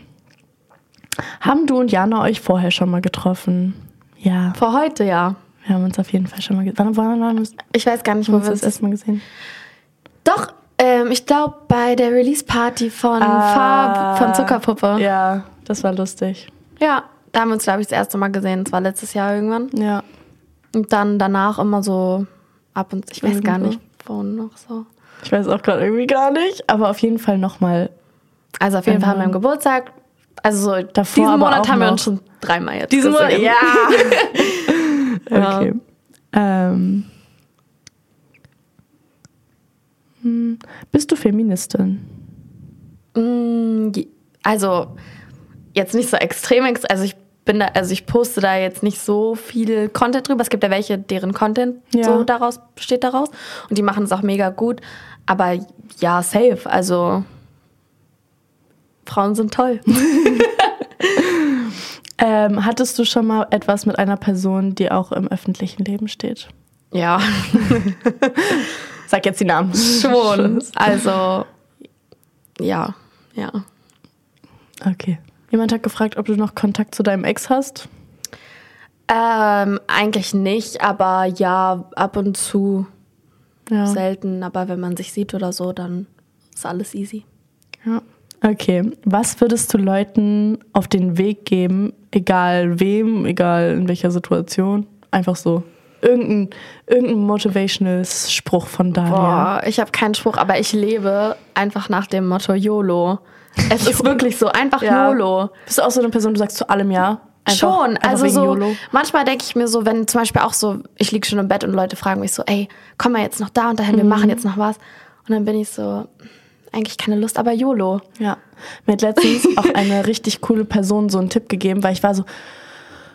haben du und Jana euch vorher schon mal getroffen? Ja, Vor heute ja. wir haben uns auf jeden Fall schon mal gesehen. Wann, wann uns Ich weiß gar nicht, wo wir uns das uns erste Mal gesehen? Doch, ähm, ich glaube bei der Release-Party von Farb, von Zuckerpuppe. Ja, das war lustig. Ja, da haben wir uns, glaube ich, das erste Mal gesehen. Das war letztes Jahr irgendwann. Ja. Und dann danach immer so ab und ich weiß gar Irgendwo. nicht, wo noch so. Ich weiß auch gerade irgendwie gar nicht, aber auf jeden Fall nochmal. Also auf jeden Fall an Ähm, meinem Geburtstag. Also so davor diesen Monat haben wir uns schon dreimal jetzt Diesen Monat, ja. Ja. Okay. Ähm. Hm, Bist du Feministin? Mm, Also jetzt nicht so extrem, ex- also ich bin da, also ich poste da jetzt nicht so viel Content drüber. Es gibt ja welche, deren Content Ja. so daraus besteht daraus und die machen es auch mega gut. Aber ja, safe. Also Frauen sind toll. Ähm, hattest du schon mal etwas mit einer Person, die auch im öffentlichen Leben steht? Ja, Sag jetzt die Namen. schon. Also ja, ja. Okay. Jemand hat gefragt, ob du noch Kontakt zu deinem Ex hast. Ähm, eigentlich nicht, aber ja, ab und zu Ja. selten. Aber wenn man sich sieht oder so, dann ist alles easy. ja. Okay. Was würdest du Leuten auf den Weg geben, egal wem, egal in welcher Situation? Einfach so. Irgendein, irgendein motivational Spruch von Daniel. Boah, ich habe keinen Spruch, aber ich lebe einfach nach dem Motto YOLO. Es ist wirklich so, einfach Ja. YOLO. Bist du auch so eine Person, du sagst zu allem Ja? Einfach- schon, einfach also so, YOLO? manchmal denke ich mir so, wenn zum Beispiel auch so, ich liege schon im Bett und Leute fragen mich so, ey, komm mal jetzt noch da und dahin, wir Mhm. machen jetzt noch was. Und dann bin ich so, eigentlich keine Lust, aber YOLO. Ja. Mir hat letztens auch eine richtig coole Person so einen Tipp gegeben, weil ich war so,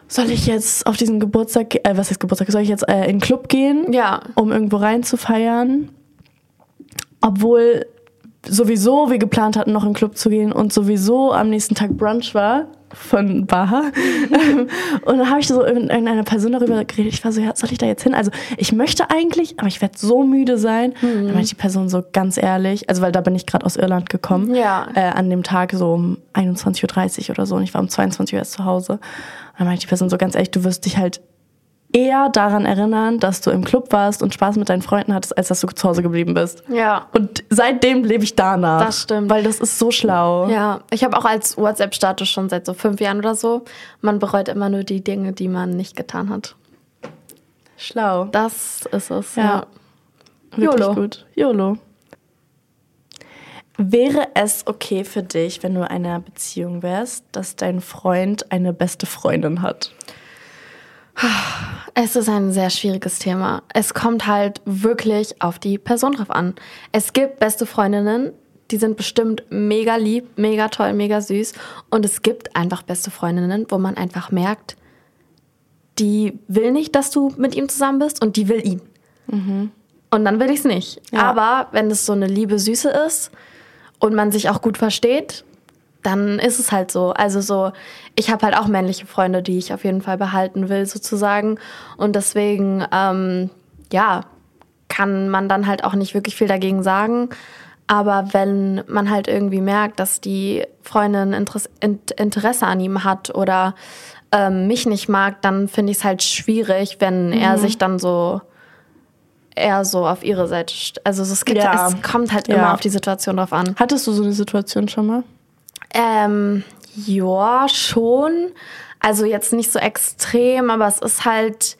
soll ich jetzt auf diesen Geburtstag, äh, was heißt Geburtstag, soll ich jetzt äh, in den Club gehen, Ja. um irgendwo rein zu feiern? Obwohl sowieso wir geplant hatten, noch in den Club zu gehen und sowieso am nächsten Tag Brunch war von Baha. und dann habe ich so mit irgendeiner Person darüber geredet. Ich war so, ja, soll ich da jetzt hin? Also ich möchte eigentlich, aber ich werde so müde sein. Dann meinte die Person so ganz ehrlich, also weil da bin ich gerade aus Irland gekommen, Ja. äh, an dem Tag so um 21.30 Uhr oder so und ich war um 22 Uhr erst zu Hause. Und dann meinte die Person so ganz ehrlich, du wirst dich halt eher daran erinnern, dass du im Club warst und Spaß mit deinen Freunden hattest, als dass du zu Hause geblieben bist. Ja. Und seitdem lebe ich danach. Das stimmt. Weil das ist so schlau. Ja, ich habe auch als WhatsApp-Status schon seit so fünf Jahren oder so, man bereut immer nur die Dinge, die man nicht getan hat. Schlau. Das ist es. Ja. Ja. Wirklich YOLO. gut. YOLO. Wäre es okay für dich, wenn du in einer Beziehung wärst, dass dein Freund eine beste Freundin hat? Es ist ein sehr schwieriges Thema. Es kommt halt wirklich auf die Person drauf an. Es gibt beste Freundinnen, die sind bestimmt mega lieb, mega toll, mega süß. Und es gibt einfach beste Freundinnen, wo man einfach merkt, die will nicht, dass du mit ihm zusammen bist und die will ihn. Und dann will ich es nicht. Ja. Aber wenn es so eine liebe Süße ist und man sich auch gut versteht, dann ist es halt so. Also so, ich habe halt auch männliche Freunde, die ich auf jeden Fall behalten will, sozusagen. Und deswegen, ähm, ja, kann man dann halt auch nicht wirklich viel dagegen sagen. Aber wenn man halt irgendwie merkt, dass die Freundin Interess Int- Interesse an ihm hat oder ähm, mich nicht mag, dann finde ich es halt schwierig, wenn er sich dann so eher so auf ihre Seite. Also es, gibt, Ja. es kommt halt Ja. immer auf die Situation drauf an. Hattest du so eine Situation schon mal? Ähm, ja, schon. Also jetzt nicht so extrem, aber es ist halt,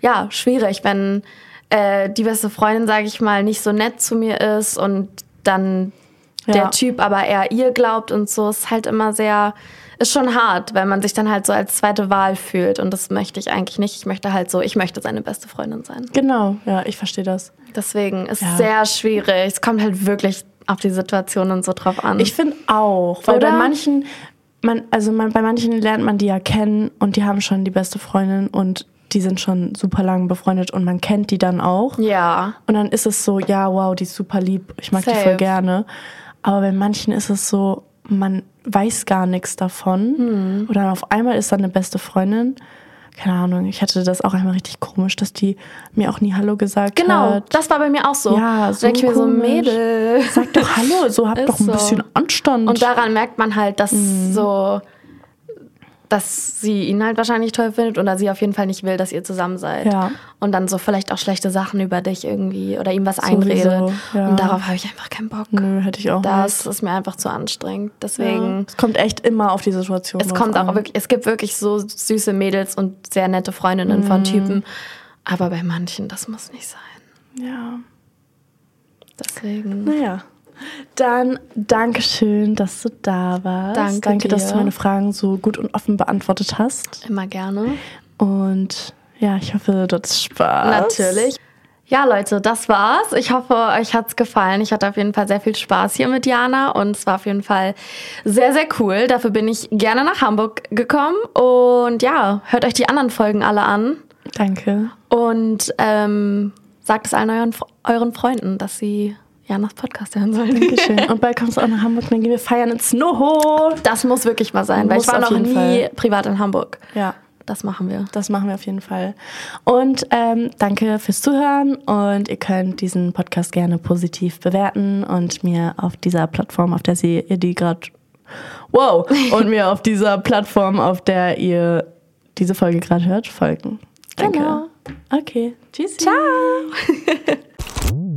ja, schwierig, wenn äh, die beste Freundin, sage ich mal, nicht so nett zu mir ist und dann Ja. der Typ aber eher ihr glaubt und so, ist halt immer sehr, ist schon hart, weil man sich dann halt so als zweite Wahl fühlt und das möchte ich eigentlich nicht. Ich möchte halt so, ich möchte seine beste Freundin sein. Genau, ja, ich verstehe das. Deswegen ist Ja. sehr schwierig. Es kommt halt wirklich auf die Situation und so drauf an. Ich finde auch, weil Oder? bei manchen, man, also man, bei manchen lernt man die ja kennen und die haben schon die beste Freundin und die sind schon super lang befreundet und man kennt die dann auch. ja. Und dann ist es so, ja, wow, die ist super lieb, ich mag die Safe. voll gerne. Aber bei manchen ist es so, man weiß gar nichts davon. Hm. Dann auf einmal ist da eine beste Freundin. Keine Ahnung, ich hatte das auch einmal richtig komisch, dass die mir auch nie Hallo gesagt Genau, hat. das war bei mir auch so. Ja, Da so denk ich mir so. Mädel. Sag doch Hallo, so Ist doch ein so. bisschen Anstand. Und daran merkt man halt, dass Mhm. so, dass sie ihn halt wahrscheinlich toll findet oder sie auf jeden Fall nicht will, dass ihr zusammen seid. Ja. Und dann so vielleicht auch schlechte Sachen über dich irgendwie oder ihm was Sowieso, einredet. ja. Und darauf habe ich einfach keinen Bock. Nö, hätte ich auch Das ist mir einfach zu anstrengend. nicht. Deswegen. Ja. Es kommt echt immer auf die Situation Es kommt auch an. wirklich, es gibt wirklich so süße Mädels und sehr nette Freundinnen Mhm. von Typen. Aber bei manchen, das muss nicht sein. Ja. Deswegen. Naja. Dann Dankeschön, dass du da warst. Danke Danke, dass dir. du meine Fragen so gut und offen beantwortet hast. Immer gerne. Und ja, ich hoffe, du hattest Spaß. Natürlich. Ja, Leute, das war's. Ich hoffe, euch hat's gefallen. Ich hatte auf jeden Fall sehr viel Spaß hier mit Jana und es war auf jeden Fall sehr, sehr cool. Dafür bin ich gerne nach Hamburg gekommen und ja, hört euch die anderen Folgen alle an Danke. und ähm, sagt es allen euren, euren Freunden, dass sie Janas Podcast hören sollen. Dankeschön. Und bald kommst du auch nach Hamburg, dann gehen wir feiern ins Noho. Das muss wirklich mal sein, weil Muss ich war noch nie Fall. privat in Hamburg. Ja. Das machen wir. Das machen wir auf jeden Fall. Und ähm, danke fürs Zuhören und ihr könnt diesen Podcast gerne positiv bewerten und mir auf dieser Plattform, auf der Sie, ihr die gerade wow und mir auf dieser Plattform, auf der ihr diese Folge gerade hört, folgen. Danke. Genau. Okay. Tschüss. Ciao.